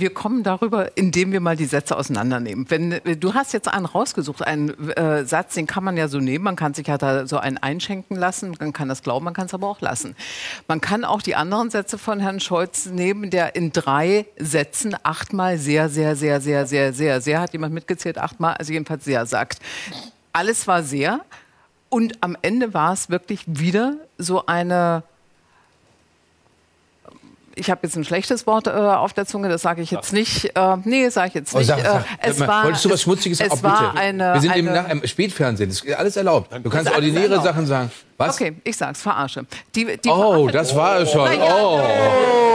I: Wir kommen darüber, indem wir mal die Sätze auseinandernehmen. Wenn, äh, du hast jetzt einen rausgesucht, einen äh, Satz, den kann man ja so nehmen, man kann sich ja da so einen einschenken lassen, man kann das glauben, man kann es aber auch lassen. Man kann auch die anderen Sätze von Herrn Scholz nehmen, der in drei Sätzen achtmal sehr, sehr, sehr, sehr, sehr, sehr, sehr, hat jemand mitgezählt, achtmal, also jedenfalls sehr sagt. Alles war sehr und am Ende war es wirklich wieder so eine ich habe jetzt ein schlechtes Wort äh, auf der Zunge, das sage ich jetzt nicht. Äh, nee, sage ich jetzt
A: Oh,
I: nicht.
A: sag, sag,
I: äh, es war,
A: Wolltest du was Schmutziges
I: es
A: auch
I: war
A: bitte?
I: Eine,
A: Wir sind
I: eine,
A: im, nach, im Spätfernsehen, das ist alles erlaubt. Du kannst ordinäre
I: erlaubt.
A: Sachen sagen. Was?
I: Okay, ich sag's, verarsche. Die, die
A: Oh,
I: verarsche-
A: das war es schon.
I: Ja,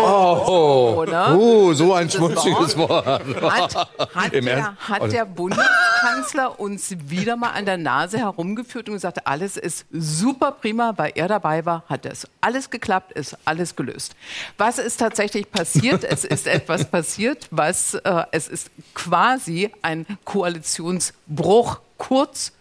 A: Oh, oh,
I: So, ne?
A: oh, so ein
I: Das
A: schmutziges Wort.
I: Hat, hat, der, hat der Bundeskanzler uns wieder mal an der Nase herumgeführt und gesagt, alles ist super prima, weil er dabei war, hat es alles geklappt, ist alles gelöst. Was ist tatsächlich passiert? es ist (laughs) etwas passiert, was äh, es ist quasi ein Koalitionsbruch kurz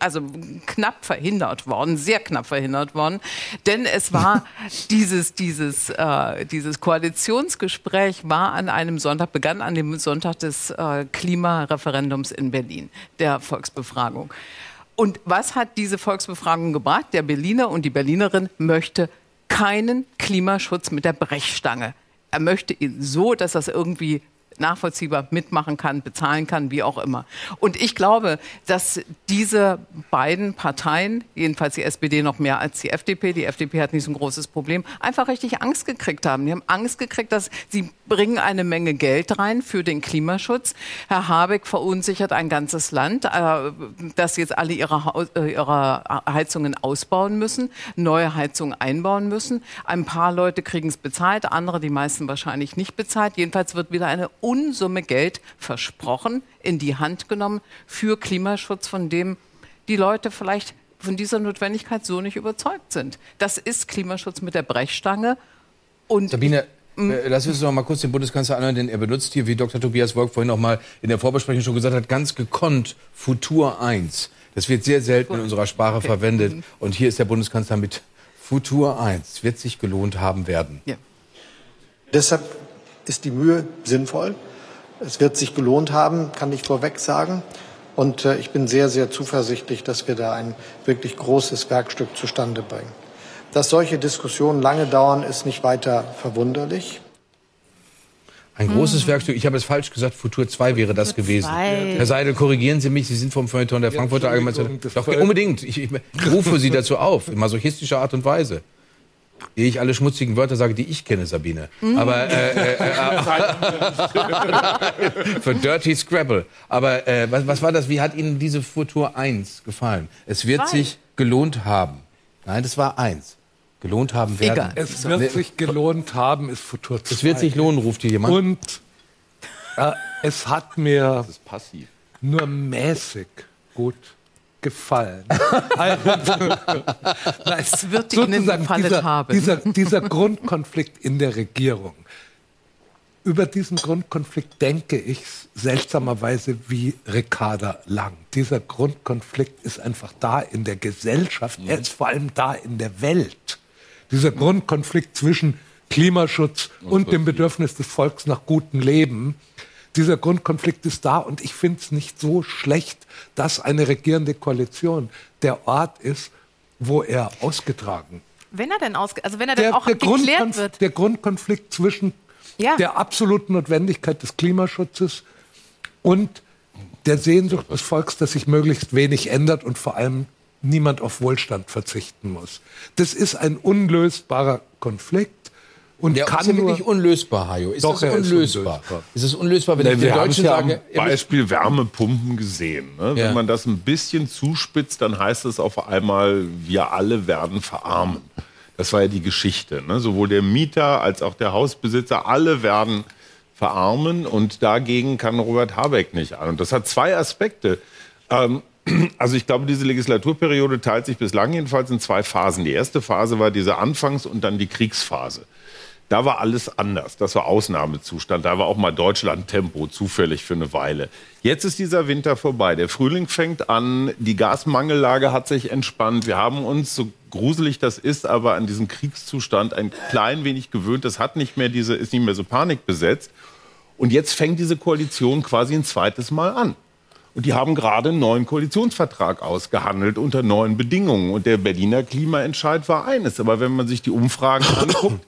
I: also knapp verhindert worden, sehr knapp verhindert worden, denn es war (laughs) dieses, dieses, äh, dieses Koalitionsgespräch war an einem Sonntag, begann an dem Sonntag des äh, Klimareferendums in Berlin, der Volksbefragung. Und was hat diese Volksbefragung gebracht? Der Berliner und die Berlinerin möchte keinen Klimaschutz mit der Brechstange. Er möchte ihn so, dass das irgendwie nachvollziehbar mitmachen kann, bezahlen kann, wie auch immer. Und ich glaube, dass diese beiden Parteien, jedenfalls die SPD noch mehr als die FDP, die FDP hat nicht so ein großes Problem, einfach richtig Angst gekriegt haben. Die haben Angst gekriegt, dass sie bringen eine Menge Geld rein für den Klimaschutz. Herr Habeck verunsichert ein ganzes Land, äh, dass jetzt alle ihre, äh, ihre Heizungen ausbauen müssen, neue Heizungen einbauen müssen. Ein paar Leute kriegen es bezahlt, andere, die meisten wahrscheinlich nicht bezahlt. Jedenfalls wird wieder eine Unsumme Geld versprochen, in die Hand genommen für Klimaschutz, von dem die Leute vielleicht von dieser Notwendigkeit so nicht überzeugt sind. Das ist Klimaschutz mit der Brechstange. Und
A: Sabine, lass uns noch mal kurz den Bundeskanzler anhören, denn er benutzt hier, wie Dr. Tobias Wolk vorhin noch mal in der Vorbesprechung schon gesagt hat, ganz gekonnt Futur 1. Das wird sehr selten in unserer Sprache verwendet. Und hier ist der Bundeskanzler mit Futur 1. Wird sich gelohnt haben werden.
P: Deshalb ist die Mühe sinnvoll. Es wird sich gelohnt haben, kann ich vorweg sagen. Und äh, ich bin sehr, sehr zuversichtlich, dass wir da ein wirklich großes Werkstück zustande bringen. Dass solche Diskussionen lange dauern, ist nicht weiter verwunderlich.
A: Ein großes Werkstück. Ich habe es falsch gesagt. Futur 2 wäre das gewesen.
P: zwei.
A: Herr Seidel, korrigieren Sie mich. Sie sind vom Feuilleton der Frankfurter Allgemeinen Zeitung.
L: das
A: Doch, unbedingt. Ich, ich rufe Sie dazu auf. In masochistischer Art und Weise. Ehe ich alle schmutzigen Wörter sage, die ich kenne, Sabine.
L: Mhm.
A: Aber äh, äh, äh, (laughs) für (laughs) Dirty Scrabble. Aber äh, was, was war das? Wie hat Ihnen diese Futur 1 gefallen? Es wird
L: Zwei.
A: sich gelohnt haben. Nein, das war 1. Gelohnt haben werden.
L: Es wird sich gelohnt haben, ist Futur 2.
A: Es wird sich lohnen, ruft hier jemand.
L: Und äh, es hat mir
H: passiv.
L: nur mäßig gut gefallen. (laughs) Also,
I: Es wird Ihnen
L: sozusagen
I: gefallen
L: dieser,
I: haben.
L: Dieser, dieser Grundkonflikt in der Regierung. Über diesen Grundkonflikt denke ich seltsamerweise wie Ricarda Lang. Dieser Grundkonflikt ist einfach da in der Gesellschaft, er ist vor allem da in der Welt. Dieser Grundkonflikt zwischen Klimaschutz und dem Bedürfnis des Volks nach gutem Leben. Dieser Grundkonflikt ist da und ich finde es nicht so schlecht, dass eine regierende Koalition der Ort ist, wo er ausgetragen
F: Wenn er denn ausge also wenn er
L: der,
F: auch
L: der,
F: geklärt
L: Grundkonf
F: wird.
L: der Grundkonflikt zwischen
F: Ja.
L: der absoluten Notwendigkeit des Klimaschutzes und der Sehnsucht des Volks, dass sich möglichst wenig ändert und vor allem niemand auf Wohlstand verzichten muss. Das ist ein unlösbarer Konflikt und
A: Der
L: kann
A: ist ja wirklich unlösbar, Hajo. Ist
L: Doch,
A: das
L: ist
A: unlösbar? Ist es unlösbar, wenn
H: Nee,
A: ich
H: wir
A: den Deutschen
H: ja
A: sage,
H: Beispiel Wärmepumpen gesehen. Ne?
A: Ja.
H: Wenn man das ein bisschen zuspitzt, dann heißt es auf einmal, wir alle werden verarmen. Das war ja die Geschichte. Ne? Sowohl der Mieter als auch der Hausbesitzer, alle werden verarmen und dagegen kann Robert Habeck nicht an. Und das hat zwei Aspekte. Ähm, (clears throat) also ich glaube, diese Legislaturperiode teilt sich bislang jedenfalls in zwei Phasen. Die erste Phase war diese Anfangs- und dann die Kriegsphase. Da war alles anders. Das war Ausnahmezustand. Da war auch mal Deutschland-Tempo zufällig für eine Weile. Jetzt ist dieser Winter vorbei. Der Frühling fängt an. Die Gasmangellage hat sich entspannt. Wir haben uns, so gruselig das ist, aber an diesen Kriegszustand ein klein wenig gewöhnt. Das hat nicht mehr diese, ist nicht mehr so panikbesetzt. Und jetzt fängt diese Koalition quasi ein zweites Mal an. Und die haben gerade einen neuen Koalitionsvertrag ausgehandelt unter neuen Bedingungen. Und der Berliner Klimaentscheid war eines. Aber wenn man sich die Umfragen (coughs) anguckt,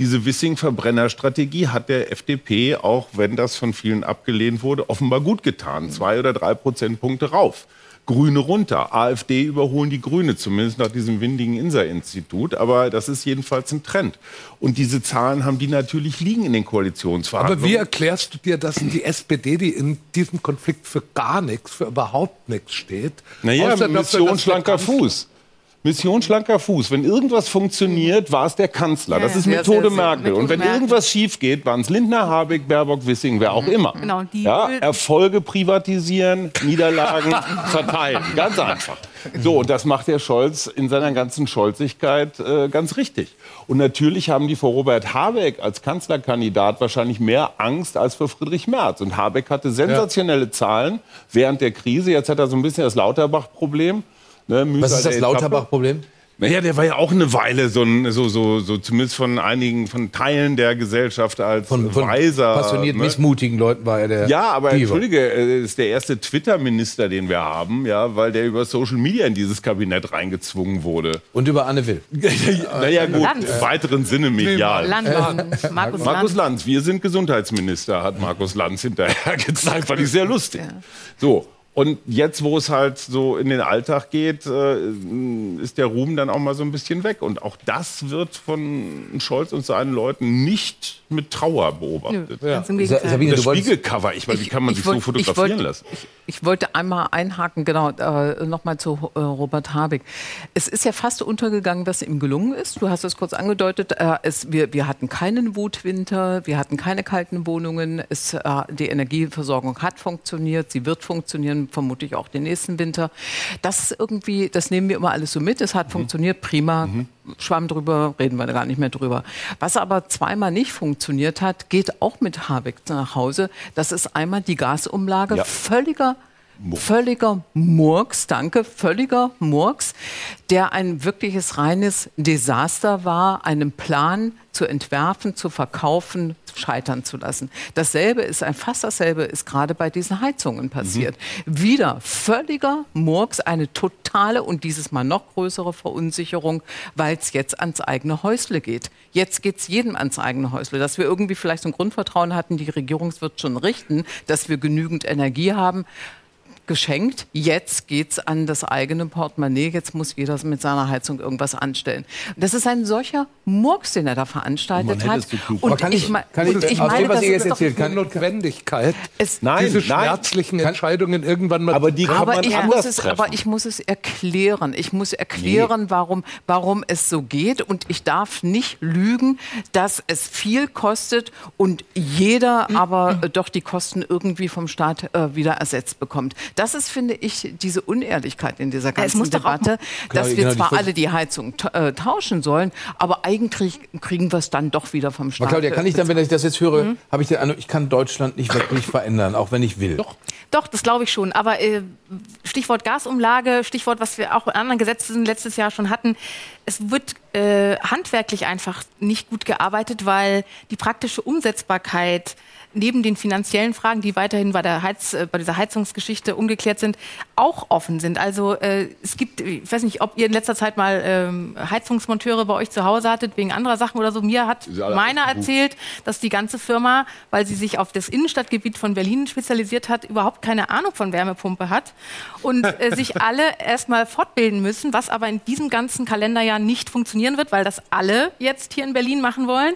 H: diese Wissing-Verbrennerstrategie hat der FDP, auch wenn das von vielen abgelehnt wurde, offenbar gut getan. Zwei oder drei Prozentpunkte rauf. Grüne runter. AfD überholen die Grüne, zumindest nach diesem windigen Insa-Institut. Aber das ist jedenfalls ein Trend. Und diese Zahlen haben die natürlich liegen in den Koalitionsverhandlungen.
L: Aber wie erklärst du dir, dass die SPD, die in diesem Konflikt für gar nichts, für überhaupt nichts steht,
H: Naja, Mission schlanker Fuß. Mission schlanker Fuß. Wenn irgendwas funktioniert, war es der Kanzler.
F: Ja,
H: das ist
F: ja.
H: Methode. Merkel. Und
F: Methode
H: wenn
F: Merkel.
H: irgendwas schief geht, waren es Lindner, Habeck, Baerbock, Wissing, wer auch immer.
F: Genau, die
H: ja, Erfolge privatisieren, Niederlagen (laughs) verteilen. Ganz einfach. So, und das macht der Scholz in seiner ganzen Scholzigkeit äh, ganz richtig. Und natürlich haben die vor Robert Habeck als Kanzlerkandidat wahrscheinlich mehr Angst als für Friedrich Merz. Und Habeck hatte sensationelle Zahlen während der Krise. Jetzt hat er so ein bisschen das Lauterbach-Problem. Ne,
A: Was ist das. Lauterbach-Problem?
H: Naja, der war ja auch eine Weile so, so, so, so zumindest von einigen, von Teilen der Gesellschaft als
A: Von, von
H: weiser.
A: passioniert
H: ne?
A: missmutigen Leuten war er der
H: Ja, aber
A: Diva.
H: entschuldige, er ist der erste Twitter-Minister, den wir haben, ja, weil der über Social Media in dieses Kabinett reingezwungen wurde.
A: Und über Anne Will. (laughs)
H: naja, gut,
F: Lanz.
H: im weiteren Sinne medial.
F: Lanz, Markus,
H: Markus
F: Lanz.
H: Lanz, wir sind Gesundheitsminister, hat Markus Lanz hinterher gezeigt. Fand ich sehr lustig. So. Und jetzt, wo es halt so in den Alltag geht, äh, ist der Ruhm dann auch mal so ein bisschen weg. Und auch das wird von Scholz und seinen Leuten nicht mit Trauer beobachtet.
F: Nö, ganz im Gegenteil.
A: Sabine,
H: das Spiegelcover, ich meine, wie kann man sich so
I: wollt-
H: fotografieren
I: wollte-
H: lassen?
I: Ich, ich wollte einmal einhaken, genau, äh, nochmal zu äh, Robert Habeck. Es ist ja fast untergegangen, was ihm gelungen ist. Du hast es kurz angedeutet. Äh, es, wir, wir hatten keinen Wutwinter, wir hatten keine kalten Wohnungen. Es, äh, die Energieversorgung hat funktioniert, sie wird funktionieren, vermutlich auch den nächsten Winter. Das ist irgendwie, das nehmen wir immer alles so mit. Es hat funktioniert, prima. Schwamm drüber, reden wir gar nicht mehr drüber. Was aber zweimal nicht funktioniert hat, geht auch mit Habeck nach Hause. Das ist einmal die Gasumlage,
H: Ja.
I: völliger Völliger Murks, danke, völliger Murks, der ein wirkliches reines Desaster war, einen Plan zu entwerfen, zu verkaufen, scheitern zu lassen. Dasselbe ist, ein fast dasselbe ist gerade bei diesen Heizungen passiert. Wieder völliger Murks, eine totale und dieses Mal noch größere Verunsicherung, weil es jetzt ans eigene Häusle geht. Jetzt geht es jedem ans eigene Häusle. Dass wir irgendwie vielleicht so ein Grundvertrauen hatten, die Regierung wird schon richten, dass wir genügend Energie haben geschenkt. Jetzt geht's an das eigene Portemonnaie. Jetzt muss jeder mit seiner Heizung irgendwas anstellen. Das ist ein solcher Murks, den er da veranstaltet hat.
H: es
I: Und
A: kann ich- kann ich-
I: und ich
A: aus
I: meine,
A: dem, was
I: das
A: ihr jetzt erzählt, kann-
L: Notwendigkeit,
I: es,
H: Nein,
L: diese
H: nein.
L: schmerzlichen Entscheidungen irgendwann mal
H: Aber die kann
I: aber
H: man
I: ich,
H: anders
I: muss es,
H: treffen.
I: aber ich muss es erklären. Ich muss erklären, warum, warum es so geht. Und ich darf nicht lügen, dass es viel kostet und jeder aber äh, doch die Kosten irgendwie vom Staat äh, wieder ersetzt bekommt. Das ist, finde ich, diese Unehrlichkeit in dieser
F: es
I: ganzen Debatte, (laughs) dass wir
A: genau,
I: zwar alle die Heizung äh, tauschen sollen, aber eigentlich kriegen wir es dann doch wieder vom
A: Aber
I: Staat.
A: Claudia, kann ich dann, wenn ich das jetzt höre,
F: Mhm.
A: habe ich den Eindruck, ich kann Deutschland nicht wirklich (laughs) verändern, auch wenn ich will. Doch.
F: Doch, das glaube ich schon. Aber äh, Stichwort Gasumlage, Stichwort, was wir auch in anderen Gesetzen letztes Jahr schon hatten. Es wird äh, handwerklich einfach nicht gut gearbeitet, weil die praktische Umsetzbarkeit neben den finanziellen Fragen, die weiterhin bei, der Heiz, äh, bei dieser Heizungsgeschichte ungeklärt sind, auch offen sind. Also äh, es gibt, ich weiß nicht, ob ihr in letzter Zeit mal ähm, Heizungsmonteure bei euch zu Hause hattet, wegen anderer Sachen oder so. Mir hat meiner erzählt, dass die ganze Firma, weil sie sich auf das Innenstadtgebiet von Berlin spezialisiert hat, überhaupt keine Ahnung von Wärmepumpe hat und äh, sich (laughs) alle erstmal fortbilden müssen, was aber in diesem ganzen Kalenderjahr nicht funktionieren wird, weil das alle jetzt hier in Berlin machen wollen.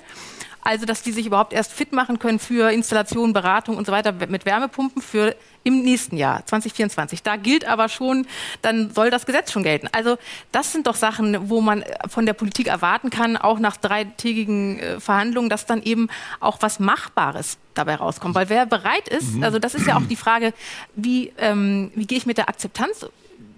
F: Also, dass die sich überhaupt erst fit machen können für Installation, Beratung und so weiter mit Wärmepumpen für im nächsten Jahr, 2024. Da gilt aber schon, dann soll das Gesetz schon gelten. Also, das sind doch Sachen, wo man von der Politik erwarten kann, auch nach dreitägigen äh, Verhandlungen, dass dann eben auch was Machbares dabei rauskommt. Weil wer bereit ist, also das ist ja auch die Frage, wie, ähm, wie gehe ich mit der Akzeptanz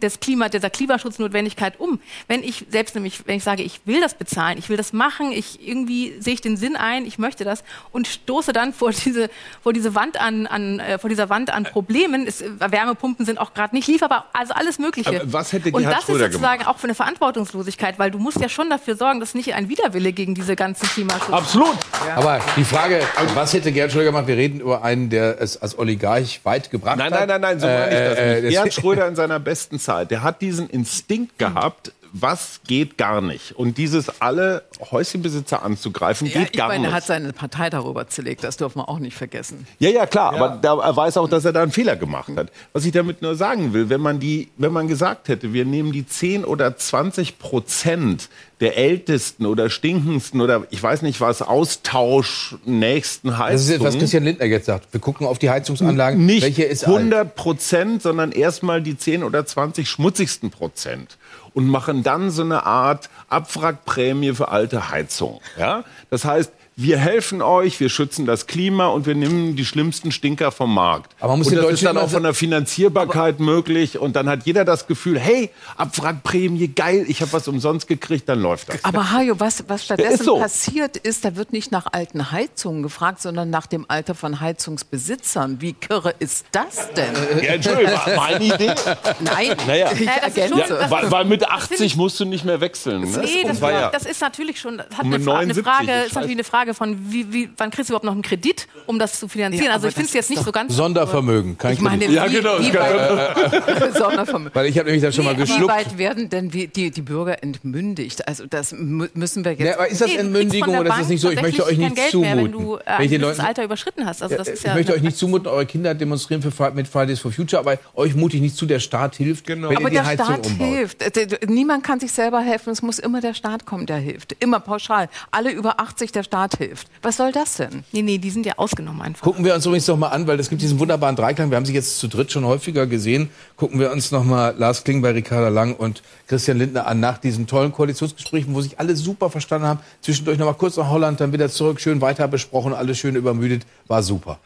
F: des Klima, dieser Klimaschutznotwendigkeit um. Wenn ich selbst nämlich, wenn ich sage, ich will das bezahlen, ich will das machen, ich irgendwie sehe ich den Sinn ein, ich möchte das und stoße dann vor diese, vor diese Wand an, an äh, vor dieser Wand an Problemen. Es, äh, Wärmepumpen sind auch gerade nicht lieferbar, also alles Mögliche.
H: Aber was hätte
F: und das ist
H: Schröder
F: sozusagen auch für eine Verantwortungslosigkeit, weil du musst ja schon dafür sorgen, dass nicht ein Widerwille gegen diese ganzen Klimaschutz.
H: Absolut.
A: Aber die Frage, was hätte Gerhard Schröder gemacht? Wir reden über einen, der es als Oligarch weit gebracht
H: Nein,
A: hat.
H: nein, nein, nein, so meine ich das
A: Äh, äh,
H: nicht. Gerhard (laughs) Schröder in seiner besten Zeit, der hat diesen Instinkt gehabt, was geht gar nicht. Und dieses alle Häuschenbesitzer anzugreifen,
I: Ja,
H: geht gar
I: meine, er
H: nicht.
I: hat seine Partei darüber zerlegt, das dürfen wir auch nicht vergessen.
H: Ja, ja, klar, aber da, er weiß auch, dass er da einen Fehler gemacht hat. Was ich damit nur sagen will, wenn man, die, wenn man gesagt hätte, wir nehmen die 10 oder 20 Prozent der ältesten oder stinkendsten oder ich weiß nicht was, austauschnächsten Heizungen.
A: Das ist jetzt, was Christian Lindner jetzt sagt. Wir gucken auf die Heizungsanlagen.
H: Nicht
A: Welche ist alt?
H: 100 Prozent, sondern erstmal die 10 oder 20 schmutzigsten Prozent. Und machen dann so eine Art Abwrackprämie für alte Heizungen. Ja? Das heißt, wir helfen euch, wir schützen das Klima und wir nehmen die schlimmsten Stinker vom Markt.
A: Aber man muss
H: und das ist dann auch von der Finanzierbarkeit möglich. Und dann hat jeder das Gefühl, hey, Abwrackprämie, geil, ich habe was umsonst gekriegt, dann läuft das.
I: Aber Hajo, was, was stattdessen
H: ist so.
I: passiert ist, da wird nicht nach alten Heizungen gefragt, sondern nach dem Alter von Heizungsbesitzern. Wie kirre ist das denn?
H: Ja, Entschuldigung, war meine Idee.
I: Nein,
H: Naja,
I: ich ergänze.
F: das-
H: weil, weil mit
F: das
H: 80 musst du nicht mehr wechseln. Ne?
F: Nee, das,
H: war ja-
F: das ist natürlich schon, das hat eine, eine
H: 79,
F: Frage, ist natürlich eine Frage von, wie, wie, wann kriegst du überhaupt noch einen Kredit, um das zu finanzieren?
I: Ja,
F: also ich finde es
I: das
F: jetzt nicht so ganz.
A: Sondervermögen, kein
I: Ich meine,
A: Kredit.
H: Ja,
I: wie,
H: genau,
I: wie,
H: das
I: weit, (laughs) Sondervermögen.
A: Weil ich habe nämlich das schon mal
I: Nee, wie
A: geschluckt.
I: weit werden denn die, die Bürger entmündigt? Also das mü- müssen wir jetzt.
A: Ja, aber ist das Entmündigung oder ist es
F: Bank
A: nicht so, ich möchte euch
F: kein Geld mehr,
A: zumuten?
F: wenn du äh,
A: Wenn ich Leuten-
F: Alter überschritten hast. Also das ist
A: ich
F: ja
A: möchte euch nicht zumuten, eure Kinder demonstrieren für, mit Fridays for Future, aber euch mute ich nicht zu, der Staat hilft, wenn
I: Aber
A: ihr die
I: der
A: Heizung
I: Staat
A: umbaut.
I: hilft. Äh, Niemand kann sich selber helfen. Es muss immer der Staat kommen, der hilft. Immer pauschal. Alle über 80, der Staat hilft. Was soll das denn?
F: Nee, nee, die sind ja ausgenommen einfach.
A: Gucken wir uns übrigens noch mal an, weil es gibt diesen wunderbaren Dreiklang. Wir haben sie jetzt zu dritt schon häufiger gesehen. Gucken wir uns noch mal Lars Klingbeil, Ricarda Lang und Christian Lindner an nach diesen tollen Koalitionsgesprächen, wo sich alle super verstanden haben. Zwischendurch noch mal kurz nach Holland, dann wieder zurück, schön weiter besprochen, alles schön übermüdet. War super.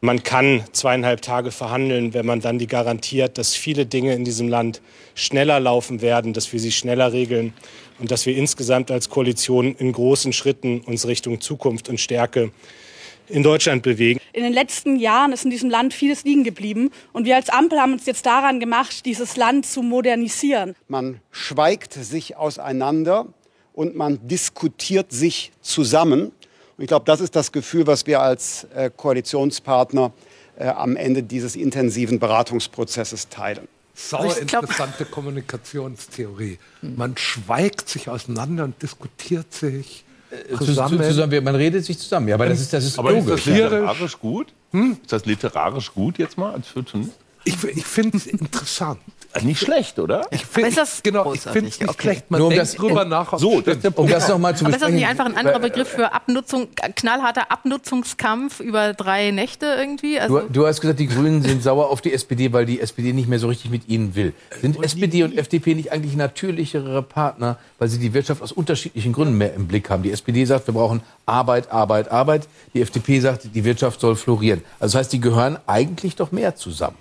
Q: Man kann zweieinhalb Tage verhandeln, wenn man dann die garantiert, dass viele Dinge in diesem Land schneller laufen werden, dass wir sie schneller regeln und dass wir insgesamt als Koalition in großen Schritten uns Richtung Zukunft und Stärke in Deutschland bewegen.
R: In den letzten Jahren ist in diesem Land vieles liegen geblieben. Und wir als Ampel haben uns jetzt daran gemacht, dieses Land zu modernisieren.
S: Man schweigt sich auseinander und man diskutiert sich zusammen. Und ich glaube, das ist das Gefühl, was wir als äh, Koalitionspartner äh, am Ende dieses intensiven Beratungsprozesses teilen.
F: Glaub-
L: interessante Kommunikationstheorie. Man schweigt sich auseinander und diskutiert sich
A: Zusammen.
L: zusammen.
A: zusammen man redet sich zusammen. Ja, aber das ist, das ist
H: Aber ist
A: logisch.
H: das literarisch gut? Ist das literarisch gut jetzt mal als Feuilletonist?
L: Ich, ich finde es (laughs) interessant.
H: Nicht schlecht, oder?
L: Ich finde genau, ich finde es nicht schlecht. Man
A: Nur um
L: denkt
A: das-
L: drüber nach.
H: So,
L: es
H: das.
A: Um das noch mal zu
F: Aber ist das nicht
A: besprechen.
F: einfach ein anderer Begriff für Abnutzung, knallharter Abnutzungskampf über drei Nächte irgendwie? Also,
A: Du, du hast gesagt, die Grünen sind sauer auf die SPD, weil die SPD nicht mehr so richtig mit ihnen will. Sind SPD und FDP nicht eigentlich natürlichere Partner, weil sie die Wirtschaft aus unterschiedlichen Gründen mehr im Blick haben? Die SPD sagt, wir brauchen Arbeit, Arbeit, Arbeit. Die FDP sagt, die Wirtschaft soll florieren. Also das heißt, die gehören eigentlich doch mehr zusammen.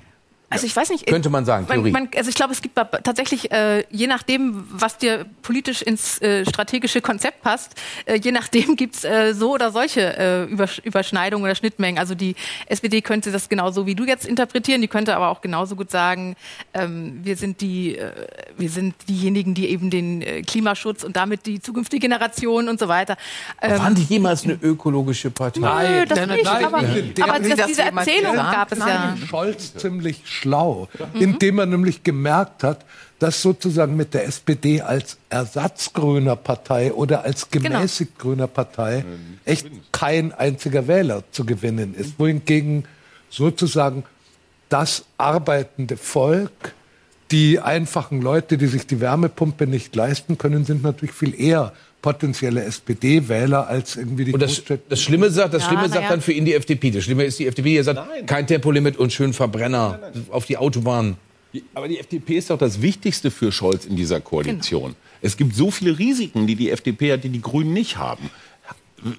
F: Also ich weiß nicht.
A: Könnte man sagen, Theorie.
F: Man, man, also ich glaube, es gibt tatsächlich, äh, je nachdem, was dir politisch ins äh, strategische Konzept passt, äh, je nachdem (laughs) gibt's äh, so oder solche äh, Übersch Überschneidungen oder Schnittmengen. Also die SPD könnte das genauso wie du jetzt interpretieren, die könnte aber auch genauso gut sagen, ähm, wir sind die, äh, wir sind diejenigen, die eben den äh, Klimaschutz und damit die zukünftige Generation und so weiter. Ähm,
A: Waren die jemals eine ökologische Partei?
F: Nö, das
L: Nein,
F: nicht,
L: nein,
F: aber,
L: nein,
F: aber
L: Sie
F: das, diese Erzählung gab es ja.
L: Scholz ziemlich schlau, indem er nämlich gemerkt hat, dass sozusagen mit der SPD als ersatzgrüner Partei oder als gemäßigt grüner Partei echt kein einziger Wähler zu gewinnen ist. Wohingegen sozusagen das arbeitende Volk, die einfachen Leute, die sich die Wärmepumpe nicht leisten können, sind natürlich viel eher potenzielle SPD-Wähler als irgendwie die
A: Und das, das Schlimme sagt, das
F: Ja,
A: Schlimme sagt
F: ja.
A: dann für ihn die FDP. Das Schlimme ist die FDP, die sagt, kein Tempolimit und schön Verbrenner auf die Autobahn.
H: Aber die FDP ist doch das Wichtigste für Scholz in dieser Koalition. Es gibt so viele Risiken, die die FDP hat, die die Grünen nicht haben.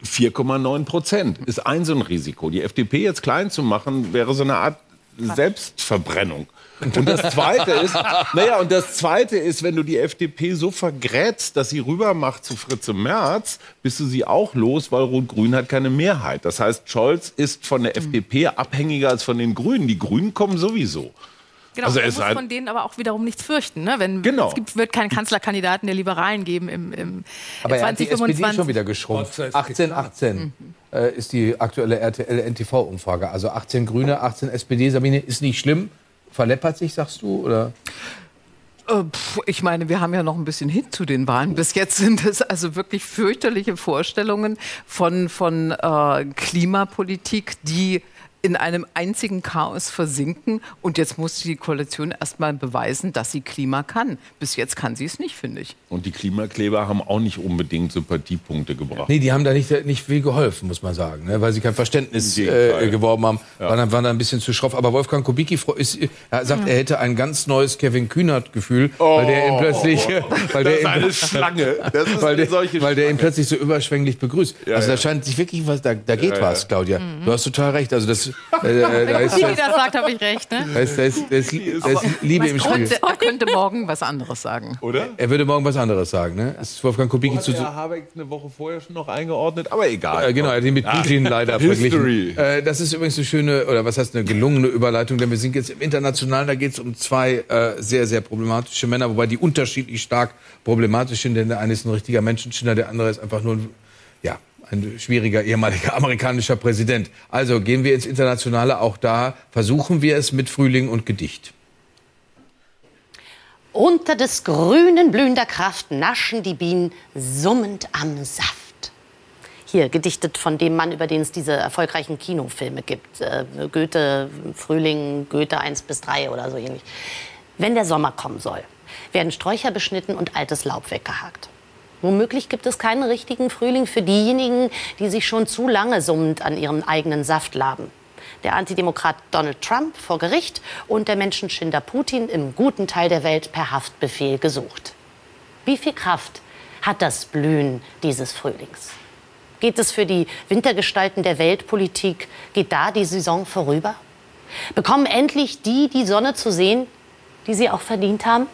H: 4,9 Prozent ist ein so ein Risiko. Die FDP jetzt klein zu machen, wäre so eine Art Selbstverbrennung. Und das zweite ist, naja, und das zweite ist, wenn du die FDP so vergrätzt, dass sie rübermacht zu Fritze Merz, bist du sie auch los, weil Rot-Grün hat keine Mehrheit. Das heißt, Scholz ist von der FDP abhängiger als von den Grünen. Die Grünen kommen sowieso.
F: Genau,
H: Also
F: man
H: es
F: muss von denen aber auch wiederum nichts fürchten. Ne? Wenn,
H: Genau.
F: Es gibt, wird keinen Kanzlerkandidaten der Liberalen geben im, im
A: Aber er hat die SPD
F: 2025.
A: schon wieder geschrumpft. 18, 18 äh, ist die aktuelle RTL-NTV-Umfrage. Also 18 Grüne, 18 SPD. Sabine, ist nicht schlimm. Verleppert sich, sagst du? Oder?
I: Äh, Ich meine, wir haben ja noch ein bisschen hin zu den Wahlen. Bis jetzt sind es also wirklich fürchterliche Vorstellungen von, von äh, Klimapolitik, die in einem einzigen Chaos versinken. Und jetzt muss die Koalition erst mal beweisen, dass sie Klima kann. Bis jetzt kann sie es nicht, finde ich.
H: Und die Klimakleber haben auch nicht unbedingt Sympathiepunkte gebracht.
A: Nee, die haben da nicht, nicht viel geholfen, muss man sagen, ne? weil sie kein Verständnis äh, geworben haben.
H: Ja.
A: Waren, dann, waren dann ein bisschen zu schroff. Aber Wolfgang Kubicki ist, er sagt, er hätte ein ganz neues Kevin Kühnert-Gefühl, weil der ihn plötzlich, (laughs) weil der
H: Das
A: ihn- (laughs)
H: Schlange. Das ist
A: weil, der, ihn plötzlich so überschwänglich begrüßt.
H: Ja,
A: also da
H: ja.
A: scheint sich wirklich was, da, da geht
H: Ja, ja.
A: was, Claudia. Du hast total recht. Also das, äh, äh, da
F: Wenn
A: ist, da
F: das sagt, habe ich recht. Ne?
A: ist, da ist, da ist, da ist Liebe im Spiel.
I: Könnte, er könnte morgen was anderes sagen.
H: Oder?
A: Er würde morgen was anderes sagen. Ne? Das ist Wolfgang Kubicki
H: Hat
A: zu.
H: der Habeck eine Woche vorher schon noch eingeordnet, aber egal.
A: Äh, genau, er hat ihn mit
H: Ah,
A: Putin leider (laughs)
H: History.
A: verglichen. Äh, das ist übrigens eine schöne, oder was heißt eine gelungene Überleitung, denn wir sind jetzt im Internationalen, da geht es um zwei äh, sehr, sehr problematische Männer, wobei die unterschiedlich stark problematisch sind, denn der eine ist ein richtiger Menschenschinner, der andere ist einfach nur ein, ja, ein schwieriger ehemaliger (laughs) amerikanischer Präsident. Also gehen wir ins Internationale, auch da versuchen wir es mit Frühling und Gedicht.
G: Unter des grünen blühender Kraft naschen die Bienen summend am Saft. Hier gedichtet von dem Mann, über den es diese erfolgreichen Kinofilme gibt. Äh, Goethe, Frühling, Goethe 1 bis 3 oder so ähnlich. Wenn der Sommer kommen soll, werden Sträucher beschnitten und altes Laub weggehakt. Womöglich gibt es keinen richtigen Frühling für diejenigen, die sich schon zu lange summend an ihrem eigenen Saft laben. Der Antidemokrat Donald Trump vor Gericht und der Menschenschinder Putin im guten Teil der Welt per Haftbefehl gesucht. Wie viel Kraft hat das Blühen dieses Frühlings? Geht es für die Wintergestalten der Weltpolitik, geht da die Saison vorüber? Bekommen endlich die die Sonne zu sehen, die sie auch verdient haben?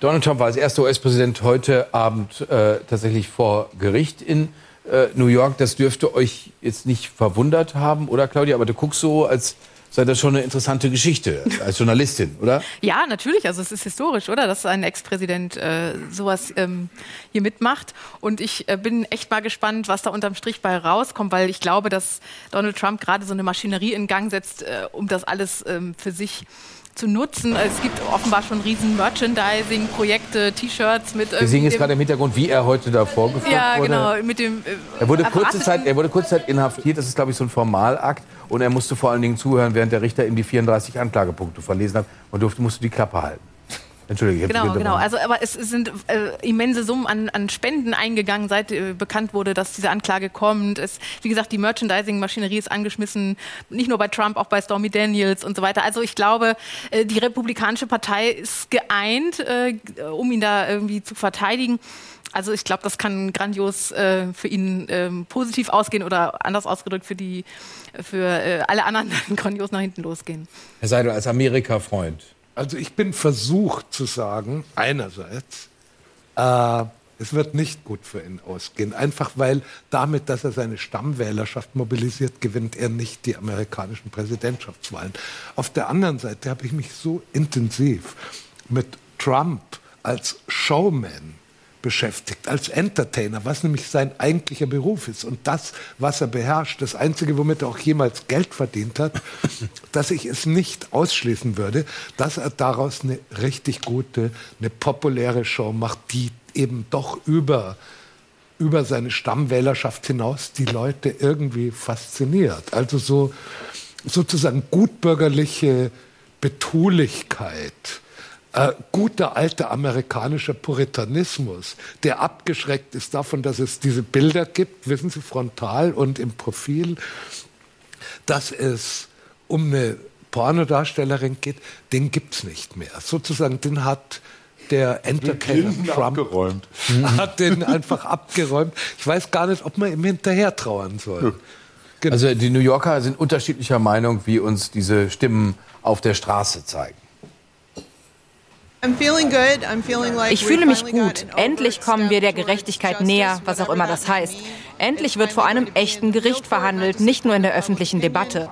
A: Donald Trump war als erster US-Präsident heute Abend äh, tatsächlich vor Gericht in äh, New York. Das dürfte euch jetzt nicht verwundert haben, oder Claudia? Aber du guckst so, als sei das schon eine interessante Geschichte als Journalistin, oder?
F: Ja, natürlich. Also es ist historisch, oder? Dass ein Ex-Präsident äh, sowas ähm, hier mitmacht. Und ich äh, bin echt mal gespannt, was da unterm Strich bei rauskommt, weil ich glaube, dass Donald Trump gerade so eine Maschinerie in Gang setzt, äh, um das alles ähm, für sich zu nutzen. Es gibt offenbar schon riesen Merchandising-Projekte, T-Shirts mit
A: Wir sehen jetzt gerade im Hintergrund, wie er heute da vorgeführt
F: Ja,
A: wurde.
F: genau. Mit dem, äh,
A: Er wurde, kurze Zeit, er wurde kurze Zeit inhaftiert. Das ist, glaube ich, so ein Formalakt. Und er musste vor allen Dingen zuhören, während der Richter ihm die 34 Anklagepunkte verlesen hat. Und durfte, musste die Klappe halten. Dich
F: Genau, genau. Also, aber es sind äh, immense Summen an, an Spenden eingegangen, seit äh, bekannt wurde, dass diese Anklage kommt. Es, wie gesagt, die Merchandising-Maschinerie ist angeschmissen, nicht nur bei Trump, auch bei Stormy Daniels und so weiter. Also ich glaube, äh, die Republikanische Partei ist geeint, äh, um ihn da irgendwie zu verteidigen. Also ich glaube, das kann grandios äh, für ihn ähm, positiv ausgehen oder anders ausgedrückt für die für äh, alle anderen (laughs) grandios nach hinten losgehen.
A: Herr Seidel, als Amerika-Freund.
L: Also ich bin versucht zu sagen, einerseits, äh, es wird nicht gut für ihn ausgehen. Einfach weil damit, dass er seine Stammwählerschaft mobilisiert, gewinnt er nicht die amerikanischen Präsidentschaftswahlen. Auf der anderen Seite habe ich mich so intensiv mit Trump als Showman beschäftigt, als Entertainer, was nämlich sein eigentlicher Beruf ist und das, was er beherrscht, das Einzige, womit er auch jemals Geld verdient hat, (laughs) dass ich es nicht ausschließen würde, dass er daraus eine richtig gute, eine populäre Show macht, die eben doch über, über seine Stammwählerschaft hinaus die Leute irgendwie fasziniert. Also so sozusagen gutbürgerliche Betulichkeit äh, guter alter amerikanischer Puritanismus, der abgeschreckt ist davon, dass es diese Bilder gibt, wissen Sie, frontal und im Profil, dass es um eine Pornodarstellerin geht, den gibt es nicht mehr. Sozusagen, den hat der Entertainer Trump
H: abgeräumt. (laughs)
L: hat den einfach abgeräumt. Ich weiß gar nicht, ob man ihm hinterher trauern soll.
A: Also die New Yorker sind unterschiedlicher Meinung, wie uns diese Stimmen auf der Straße zeigen.
T: Ich fühle mich gut. Endlich kommen wir der Gerechtigkeit näher, was auch immer das heißt. Endlich wird vor einem echten Gericht verhandelt, nicht nur in der öffentlichen Debatte.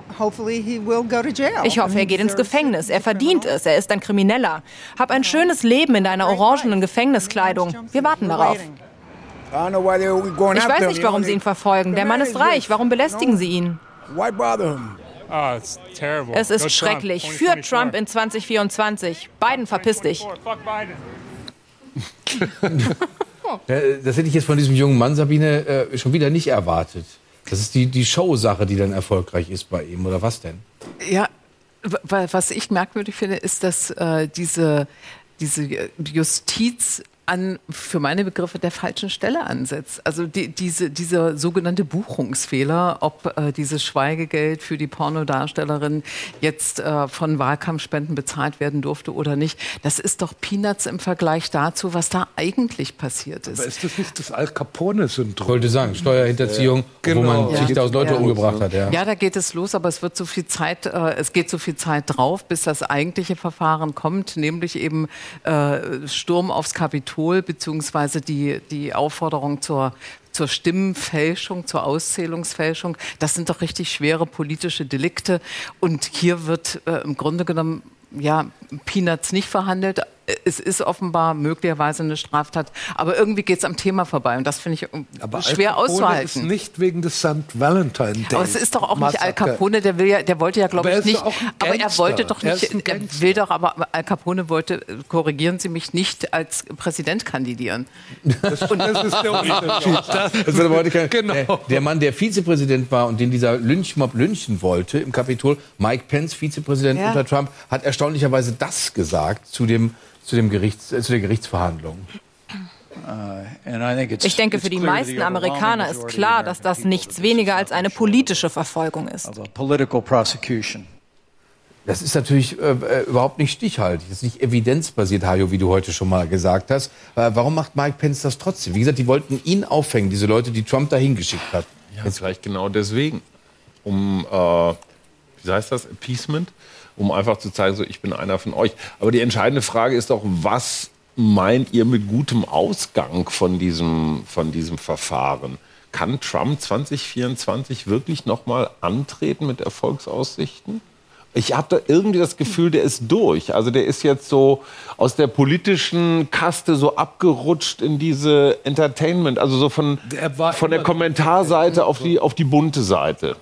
T: Ich hoffe, er geht ins Gefängnis. Er verdient es. Er ist ein Krimineller. Hab ein schönes Leben in deiner orangenen Gefängniskleidung. Wir warten darauf. Ich weiß nicht, warum Sie ihn verfolgen. Der Mann ist reich. Warum belästigen Sie ihn?
C: Oh, it's terrible.
T: Es
C: Go
T: ist schrecklich. Für Trump in 2024. Biden, verpiss dich. (laughs)
A: Das hätte ich jetzt von diesem jungen Mann, Sabine, äh, schon wieder nicht erwartet. Das ist die, die Show-Sache, die dann erfolgreich ist bei ihm, oder was denn?
I: Ja, wa- was ich merkwürdig finde, ist, dass äh, diese, diese Justiz an, für meine Begriffe, der falschen Stelle ansetzt. Also die, diese, dieser sogenannte Buchungsfehler, ob äh, dieses Schweigegeld für die Pornodarstellerin jetzt äh, von Wahlkampfspenden bezahlt werden durfte oder nicht, das ist doch Peanuts im Vergleich dazu, was da eigentlich passiert ist.
L: Aber ist das nicht das Al Capone-Syndrom?
A: Wollte sagen, Steuerhinterziehung, wo man
I: Ja.
A: zigtausend Leute
I: Ja.
A: umgebracht hat. Ja.
I: Ja, da geht es los, aber es wird so viel Zeit, äh, es geht so viel Zeit drauf, bis das eigentliche Verfahren kommt, nämlich eben äh, Sturm aufs Kapitol beziehungsweise die die Aufforderung zur zur Stimmenfälschung, zur Auszählungsfälschung. Das sind doch richtig schwere politische Delikte. Und hier wird äh, im Grunde genommen ja, Peanuts nicht verhandelt. Es ist offenbar möglicherweise eine Straftat, aber irgendwie geht es am Thema vorbei und das finde ich
L: Aber
I: schwer
L: Al Capone
I: auszuhalten.
L: ist nicht wegen des St. Valentine Day.
I: Aber es ist doch auch nicht Al Capone, der will ja, der wollte ja, glaube ich,
L: er
I: nicht. Aber er wollte doch
L: Er
I: nicht,
L: ein
I: er will doch, aber Al Capone wollte, äh, korrigieren Sie mich, nicht als Präsident kandidieren.
L: Das, das ist der Unterschied. Das,
A: Das kein,
L: Genau.
A: äh, der Mann, der Vizepräsident war und den dieser Lynchmob lynchen wollte im Kapitol, Mike Pence, Vizepräsident
I: Ja.
A: unter Trump, hat erstaunlicherweise das gesagt zu, dem, zu, dem Gerichts, äh, zu der Gerichtsverhandlung.
T: Ich denke, für die meisten Amerikaner ist klar, dass das nichts weniger als eine politische Verfolgung ist.
A: Das ist natürlich äh, äh, überhaupt nicht stichhaltig. Das ist nicht evidenzbasiert, Hajo, wie du heute schon mal gesagt hast. Äh, warum macht Mike Pence das trotzdem? Wie gesagt, die wollten ihn aufhängen, diese Leute, die Trump dahin geschickt hat.
H: Ja, vielleicht genau deswegen. Um, äh, wie heißt das, Appeasement? Um einfach zu zeigen, so, ich bin einer von euch. Aber die entscheidende Frage ist doch, was meint ihr mit gutem Ausgang von diesem, von diesem Verfahren? Kann Trump 2024 wirklich nochmal antreten mit Erfolgsaussichten? Ich habe da irgendwie das Gefühl, der ist durch. Also der ist jetzt so aus der politischen Kaste so abgerutscht in diese Entertainment, also so von, von der Kommentarseite auf die, auf die bunte Seite.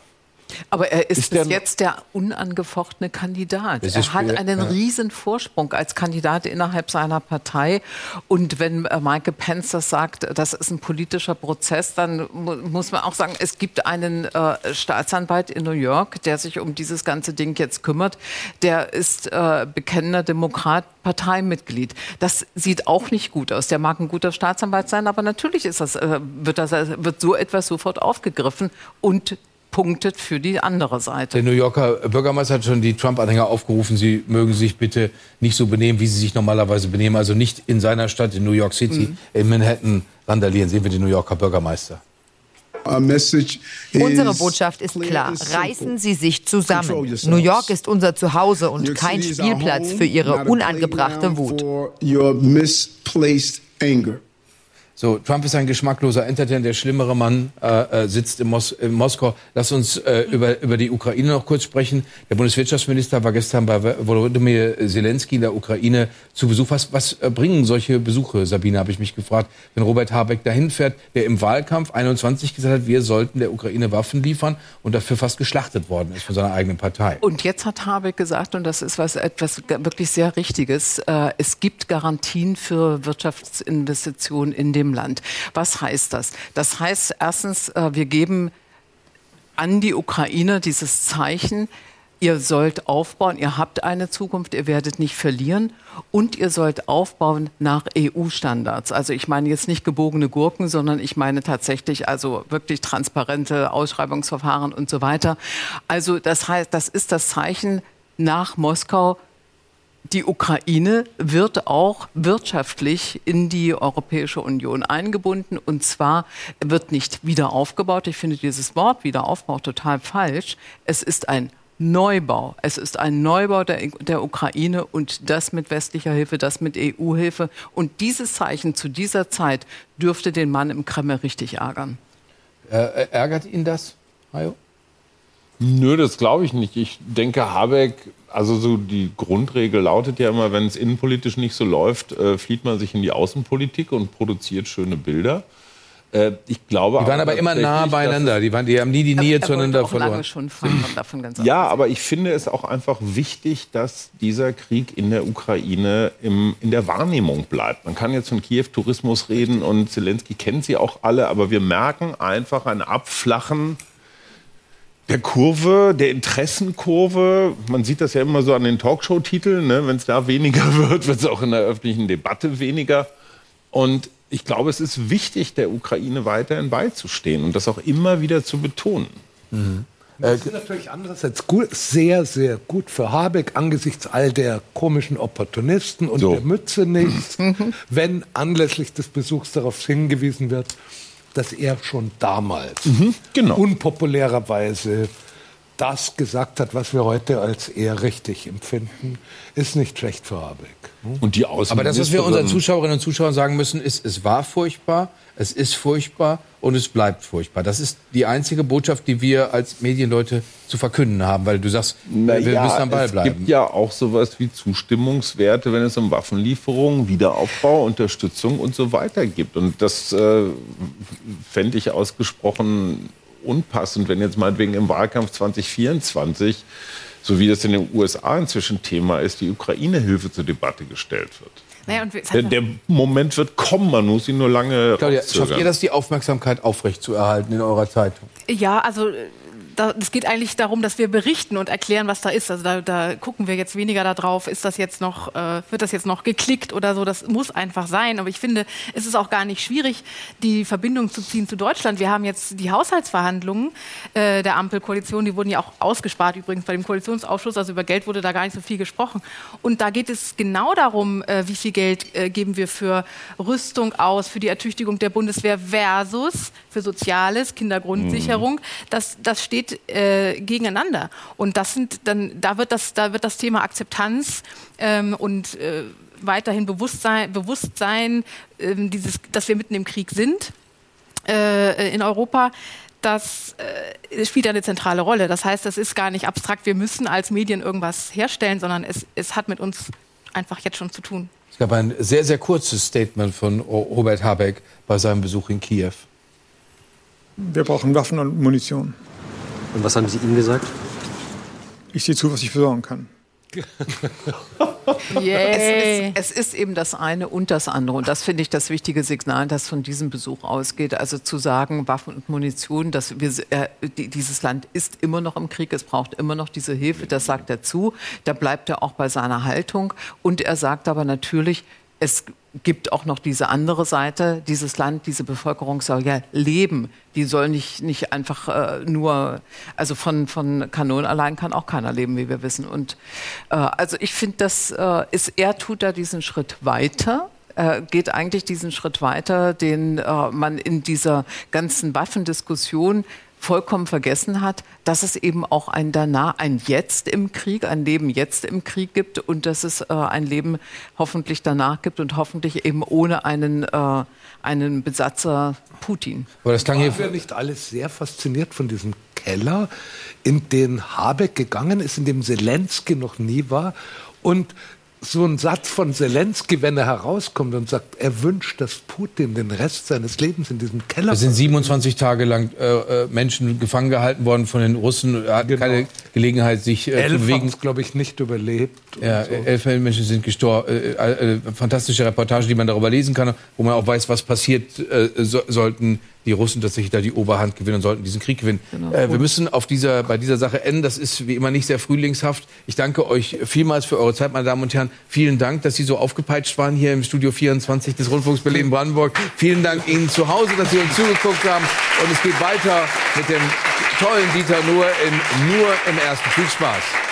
I: Aber er ist,
H: Ist
I: bis jetzt der unangefochtene Kandidat. Er hat einen
H: ja.
I: riesen Vorsprung als Kandidat innerhalb seiner Partei. Und wenn äh, Michael Pence das sagt, das ist ein politischer Prozess, dann mu muss man auch sagen, es gibt einen äh, Staatsanwalt in New York, der sich um dieses ganze Ding jetzt kümmert. Der ist äh, bekennender Demokrat, Parteimitglied. Das sieht auch nicht gut aus. Der mag ein guter Staatsanwalt sein, aber natürlich ist das, äh, wird, das, wird so etwas sofort aufgegriffen und punktet für die andere Seite.
A: Der New Yorker Bürgermeister hat schon die Trump-Anhänger aufgerufen, sie mögen sich bitte nicht so benehmen, wie sie sich normalerweise benehmen. Also nicht in seiner Stadt, in New York City,
I: Mhm.
A: in Manhattan randalieren. Sehen wir den New Yorker Bürgermeister.
U: Unsere Botschaft ist klar. Reißen Sie sich zusammen. New York ist unser Zuhause und kein Spielplatz für Ihre unangebrachte Wut.
A: So, Trump ist ein geschmackloser Entertainer, der schlimmere Mann äh, äh, sitzt in, Mos in Moskau. Lass uns äh, über, über die Ukraine noch kurz sprechen. Der Bundeswirtschaftsminister war gestern bei Volodymyr Zelensky in der Ukraine zu Besuch. Was, was äh, bringen solche Besuche, Sabine, habe ich mich gefragt, wenn Robert Habeck dahin fährt, der im Wahlkampf 21 gesagt hat, wir sollten der Ukraine Waffen liefern und dafür fast geschlachtet worden ist von seiner eigenen Partei.
I: Und jetzt hat Habeck gesagt, und das ist was etwas wirklich sehr Richtiges, äh, es gibt Garantien für Wirtschaftsinvestitionen in dem Land. Was heißt das? Das heißt erstens, äh, wir geben an die Ukraine dieses Zeichen, ihr sollt aufbauen, ihr habt eine Zukunft, ihr werdet nicht verlieren und ihr sollt aufbauen nach EU-Standards. Also ich meine jetzt nicht gebogene Gurken, sondern ich meine tatsächlich also wirklich transparente Ausschreibungsverfahren und so weiter. Also das heißt, das ist das Zeichen nach Moskau, die Ukraine wird auch wirtschaftlich in die Europäische Union eingebunden und zwar wird nicht wieder aufgebaut. Ich finde dieses Wort Wiederaufbau total falsch. Es ist ein Neubau. Es ist ein Neubau der, der Ukraine und das mit westlicher Hilfe, das mit EU-Hilfe. Und dieses Zeichen zu dieser Zeit dürfte den Mann im Kreml richtig ärgern.
A: Äh, ärgert ihn das, Hajo?
H: Nö, das glaube ich nicht. Ich denke, Habeck, also so die Grundregel lautet ja immer, wenn es innenpolitisch nicht so läuft, äh, flieht man sich in die Außenpolitik und produziert schöne Bilder. Äh, ich glaube
A: Die waren aber immer nah beieinander. Die, waren, die haben nie die Nähe zueinander verloren.
I: Lange schon von, davon ganz
H: Ja, aber ich finde es auch einfach wichtig, dass dieser Krieg in der Ukraine im, in der Wahrnehmung bleibt. Man kann jetzt von Kiew-Tourismus reden und Zelensky kennt sie auch alle, aber wir merken einfach ein Abflachen der Kurve, der Interessenkurve. Man sieht das ja immer so an den Talkshow-Titeln. Ne? Wenn es da weniger (laughs) wird, wird es auch in der öffentlichen Debatte weniger. Und ich glaube, es ist wichtig, der Ukraine weiterhin beizustehen und das auch immer wieder zu betonen.
L: Mhm. Das ist natürlich andererseits gut, sehr, sehr gut für Habeck angesichts all der komischen Opportunisten und
H: So.
L: der Mütze nichts, (laughs) wenn anlässlich des Besuchs darauf hingewiesen wird, dass er schon damals
H: genau.
L: unpopulärerweise das gesagt hat, was wir heute als eher richtig empfinden, ist nicht schlecht für Habeck.
H: Und die
A: Aber das, was wir unseren Zuschauerinnen und Zuschauern sagen müssen, ist, es war furchtbar, es ist furchtbar und es bleibt furchtbar. Das ist die einzige Botschaft, die wir als Medienleute zu verkünden haben, weil du sagst, wir müssen am Ball
H: es
A: bleiben.
H: gibt ja auch sowas wie Zustimmungswerte, wenn es um Waffenlieferungen, Wiederaufbau, Unterstützung und so weiter gibt. Und das äh, fände ich ausgesprochen unpassend, wenn jetzt meinetwegen im Wahlkampf 2024, so wie das in den USA inzwischen Thema ist, die Ukraine-Hilfe zur Debatte gestellt wird.
F: Naja,
H: Der, der Moment wird kommen, man muss ihn nur lange
A: Claudia, schafft ihr das, die Aufmerksamkeit aufrecht zu erhalten in eurer Zeitung?
F: Ja, also äh, es geht eigentlich darum, dass wir berichten und erklären, was da ist. Also da, da gucken wir jetzt weniger darauf, ist das jetzt noch, äh, wird das jetzt noch geklickt oder so. Das muss einfach sein. Aber ich finde, es ist auch gar nicht schwierig, die Verbindung zu ziehen zu Deutschland. Wir haben jetzt die Haushaltsverhandlungen äh, der Ampelkoalition, die wurden ja auch ausgespart übrigens bei dem Koalitionsausschuss. Also über Geld wurde da gar nicht so viel gesprochen. Und da geht es genau darum, äh, wie viel Geld äh, geben wir für Rüstung aus, für die Ertüchtigung der Bundeswehr versus für Soziales, Kindergrundsicherung. Das, das steht äh, gegeneinander. Und das sind dann, da wird das, da wird das Thema Akzeptanz ähm, und äh, weiterhin Bewusstsein, Bewusstsein ähm, dieses, dass wir mitten im Krieg sind äh, in Europa. Das äh, spielt eine zentrale Rolle. Das heißt, das ist gar nicht abstrakt, wir müssen als Medien irgendwas herstellen, sondern es, es hat mit uns einfach jetzt schon zu tun.
A: Es gab ein sehr, sehr kurzes Statement von Ro- Robert Habeck bei seinem Besuch in Kiew.
V: Wir brauchen Waffen und Munition.
W: Und was haben Sie ihm gesagt?
V: Ich sehe zu, was ich besorgen kann. (laughs)
I: Es, ist, es ist eben das eine und das andere. Und das finde ich das wichtige Signal, das von diesem Besuch ausgeht. Also zu sagen, Waffen und Munition, dass wir, äh, die, dieses Land ist immer noch im Krieg, es braucht immer noch diese Hilfe, das sagt er zu. Da bleibt er auch bei seiner Haltung. Und er sagt aber natürlich, es gibt auch noch diese andere Seite. Dieses Land, diese Bevölkerung soll ja leben. Die soll nicht, nicht einfach äh, nur, also von, von Kanonen allein kann auch keiner leben, wie wir wissen. Und äh, also ich finde, das äh, ist, er tut da diesen Schritt weiter. geht eigentlich diesen Schritt weiter, den äh, man in dieser ganzen Waffendiskussion vollkommen vergessen hat, dass es eben auch ein danach, ein Jetzt im Krieg, ein Leben jetzt im Krieg gibt und dass es äh, ein Leben hoffentlich danach gibt und hoffentlich eben ohne einen, äh, einen Besatzer Putin.
A: Aber das klang hier
L: wir nicht alles sehr fasziniert von diesem Keller, in den Habeck gegangen ist, in dem Zelensky noch nie war und so ein Satz von Zelensky, wenn er herauskommt und sagt, er wünscht, dass Putin den Rest seines Lebens in diesem Keller
A: Es sind 27 Tage lang äh, äh, Menschen gefangen gehalten worden von den Russen. Er hatten keine Gelegenheit, sich äh, zu
L: Elf
A: bewegen.
L: haben es, glaube ich, nicht überlebt.
A: Ja,
L: so.
A: elf Menschen sind gestorben. Äh, äh, äh, fantastische Reportage, die man darüber lesen kann, wo man auch weiß, was passiert, äh, so, sollten die Russen tatsächlich da die Oberhand gewinnen und sollten diesen Krieg gewinnen.
I: Genau.
A: Äh, wir müssen auf dieser, bei dieser Sache enden. Das ist wie immer nicht sehr frühlingshaft. Ich danke euch vielmals für eure Zeit, meine Damen und Herren. Vielen Dank, dass Sie so aufgepeitscht waren hier im Studio 24 des Rundfunks Berlin-Brandenburg. Vielen Dank Ihnen zu Hause, dass Sie uns zugeguckt haben. Und es geht weiter mit dem tollen Dieter Nuhr in Nur im Ersten. Viel Spaß.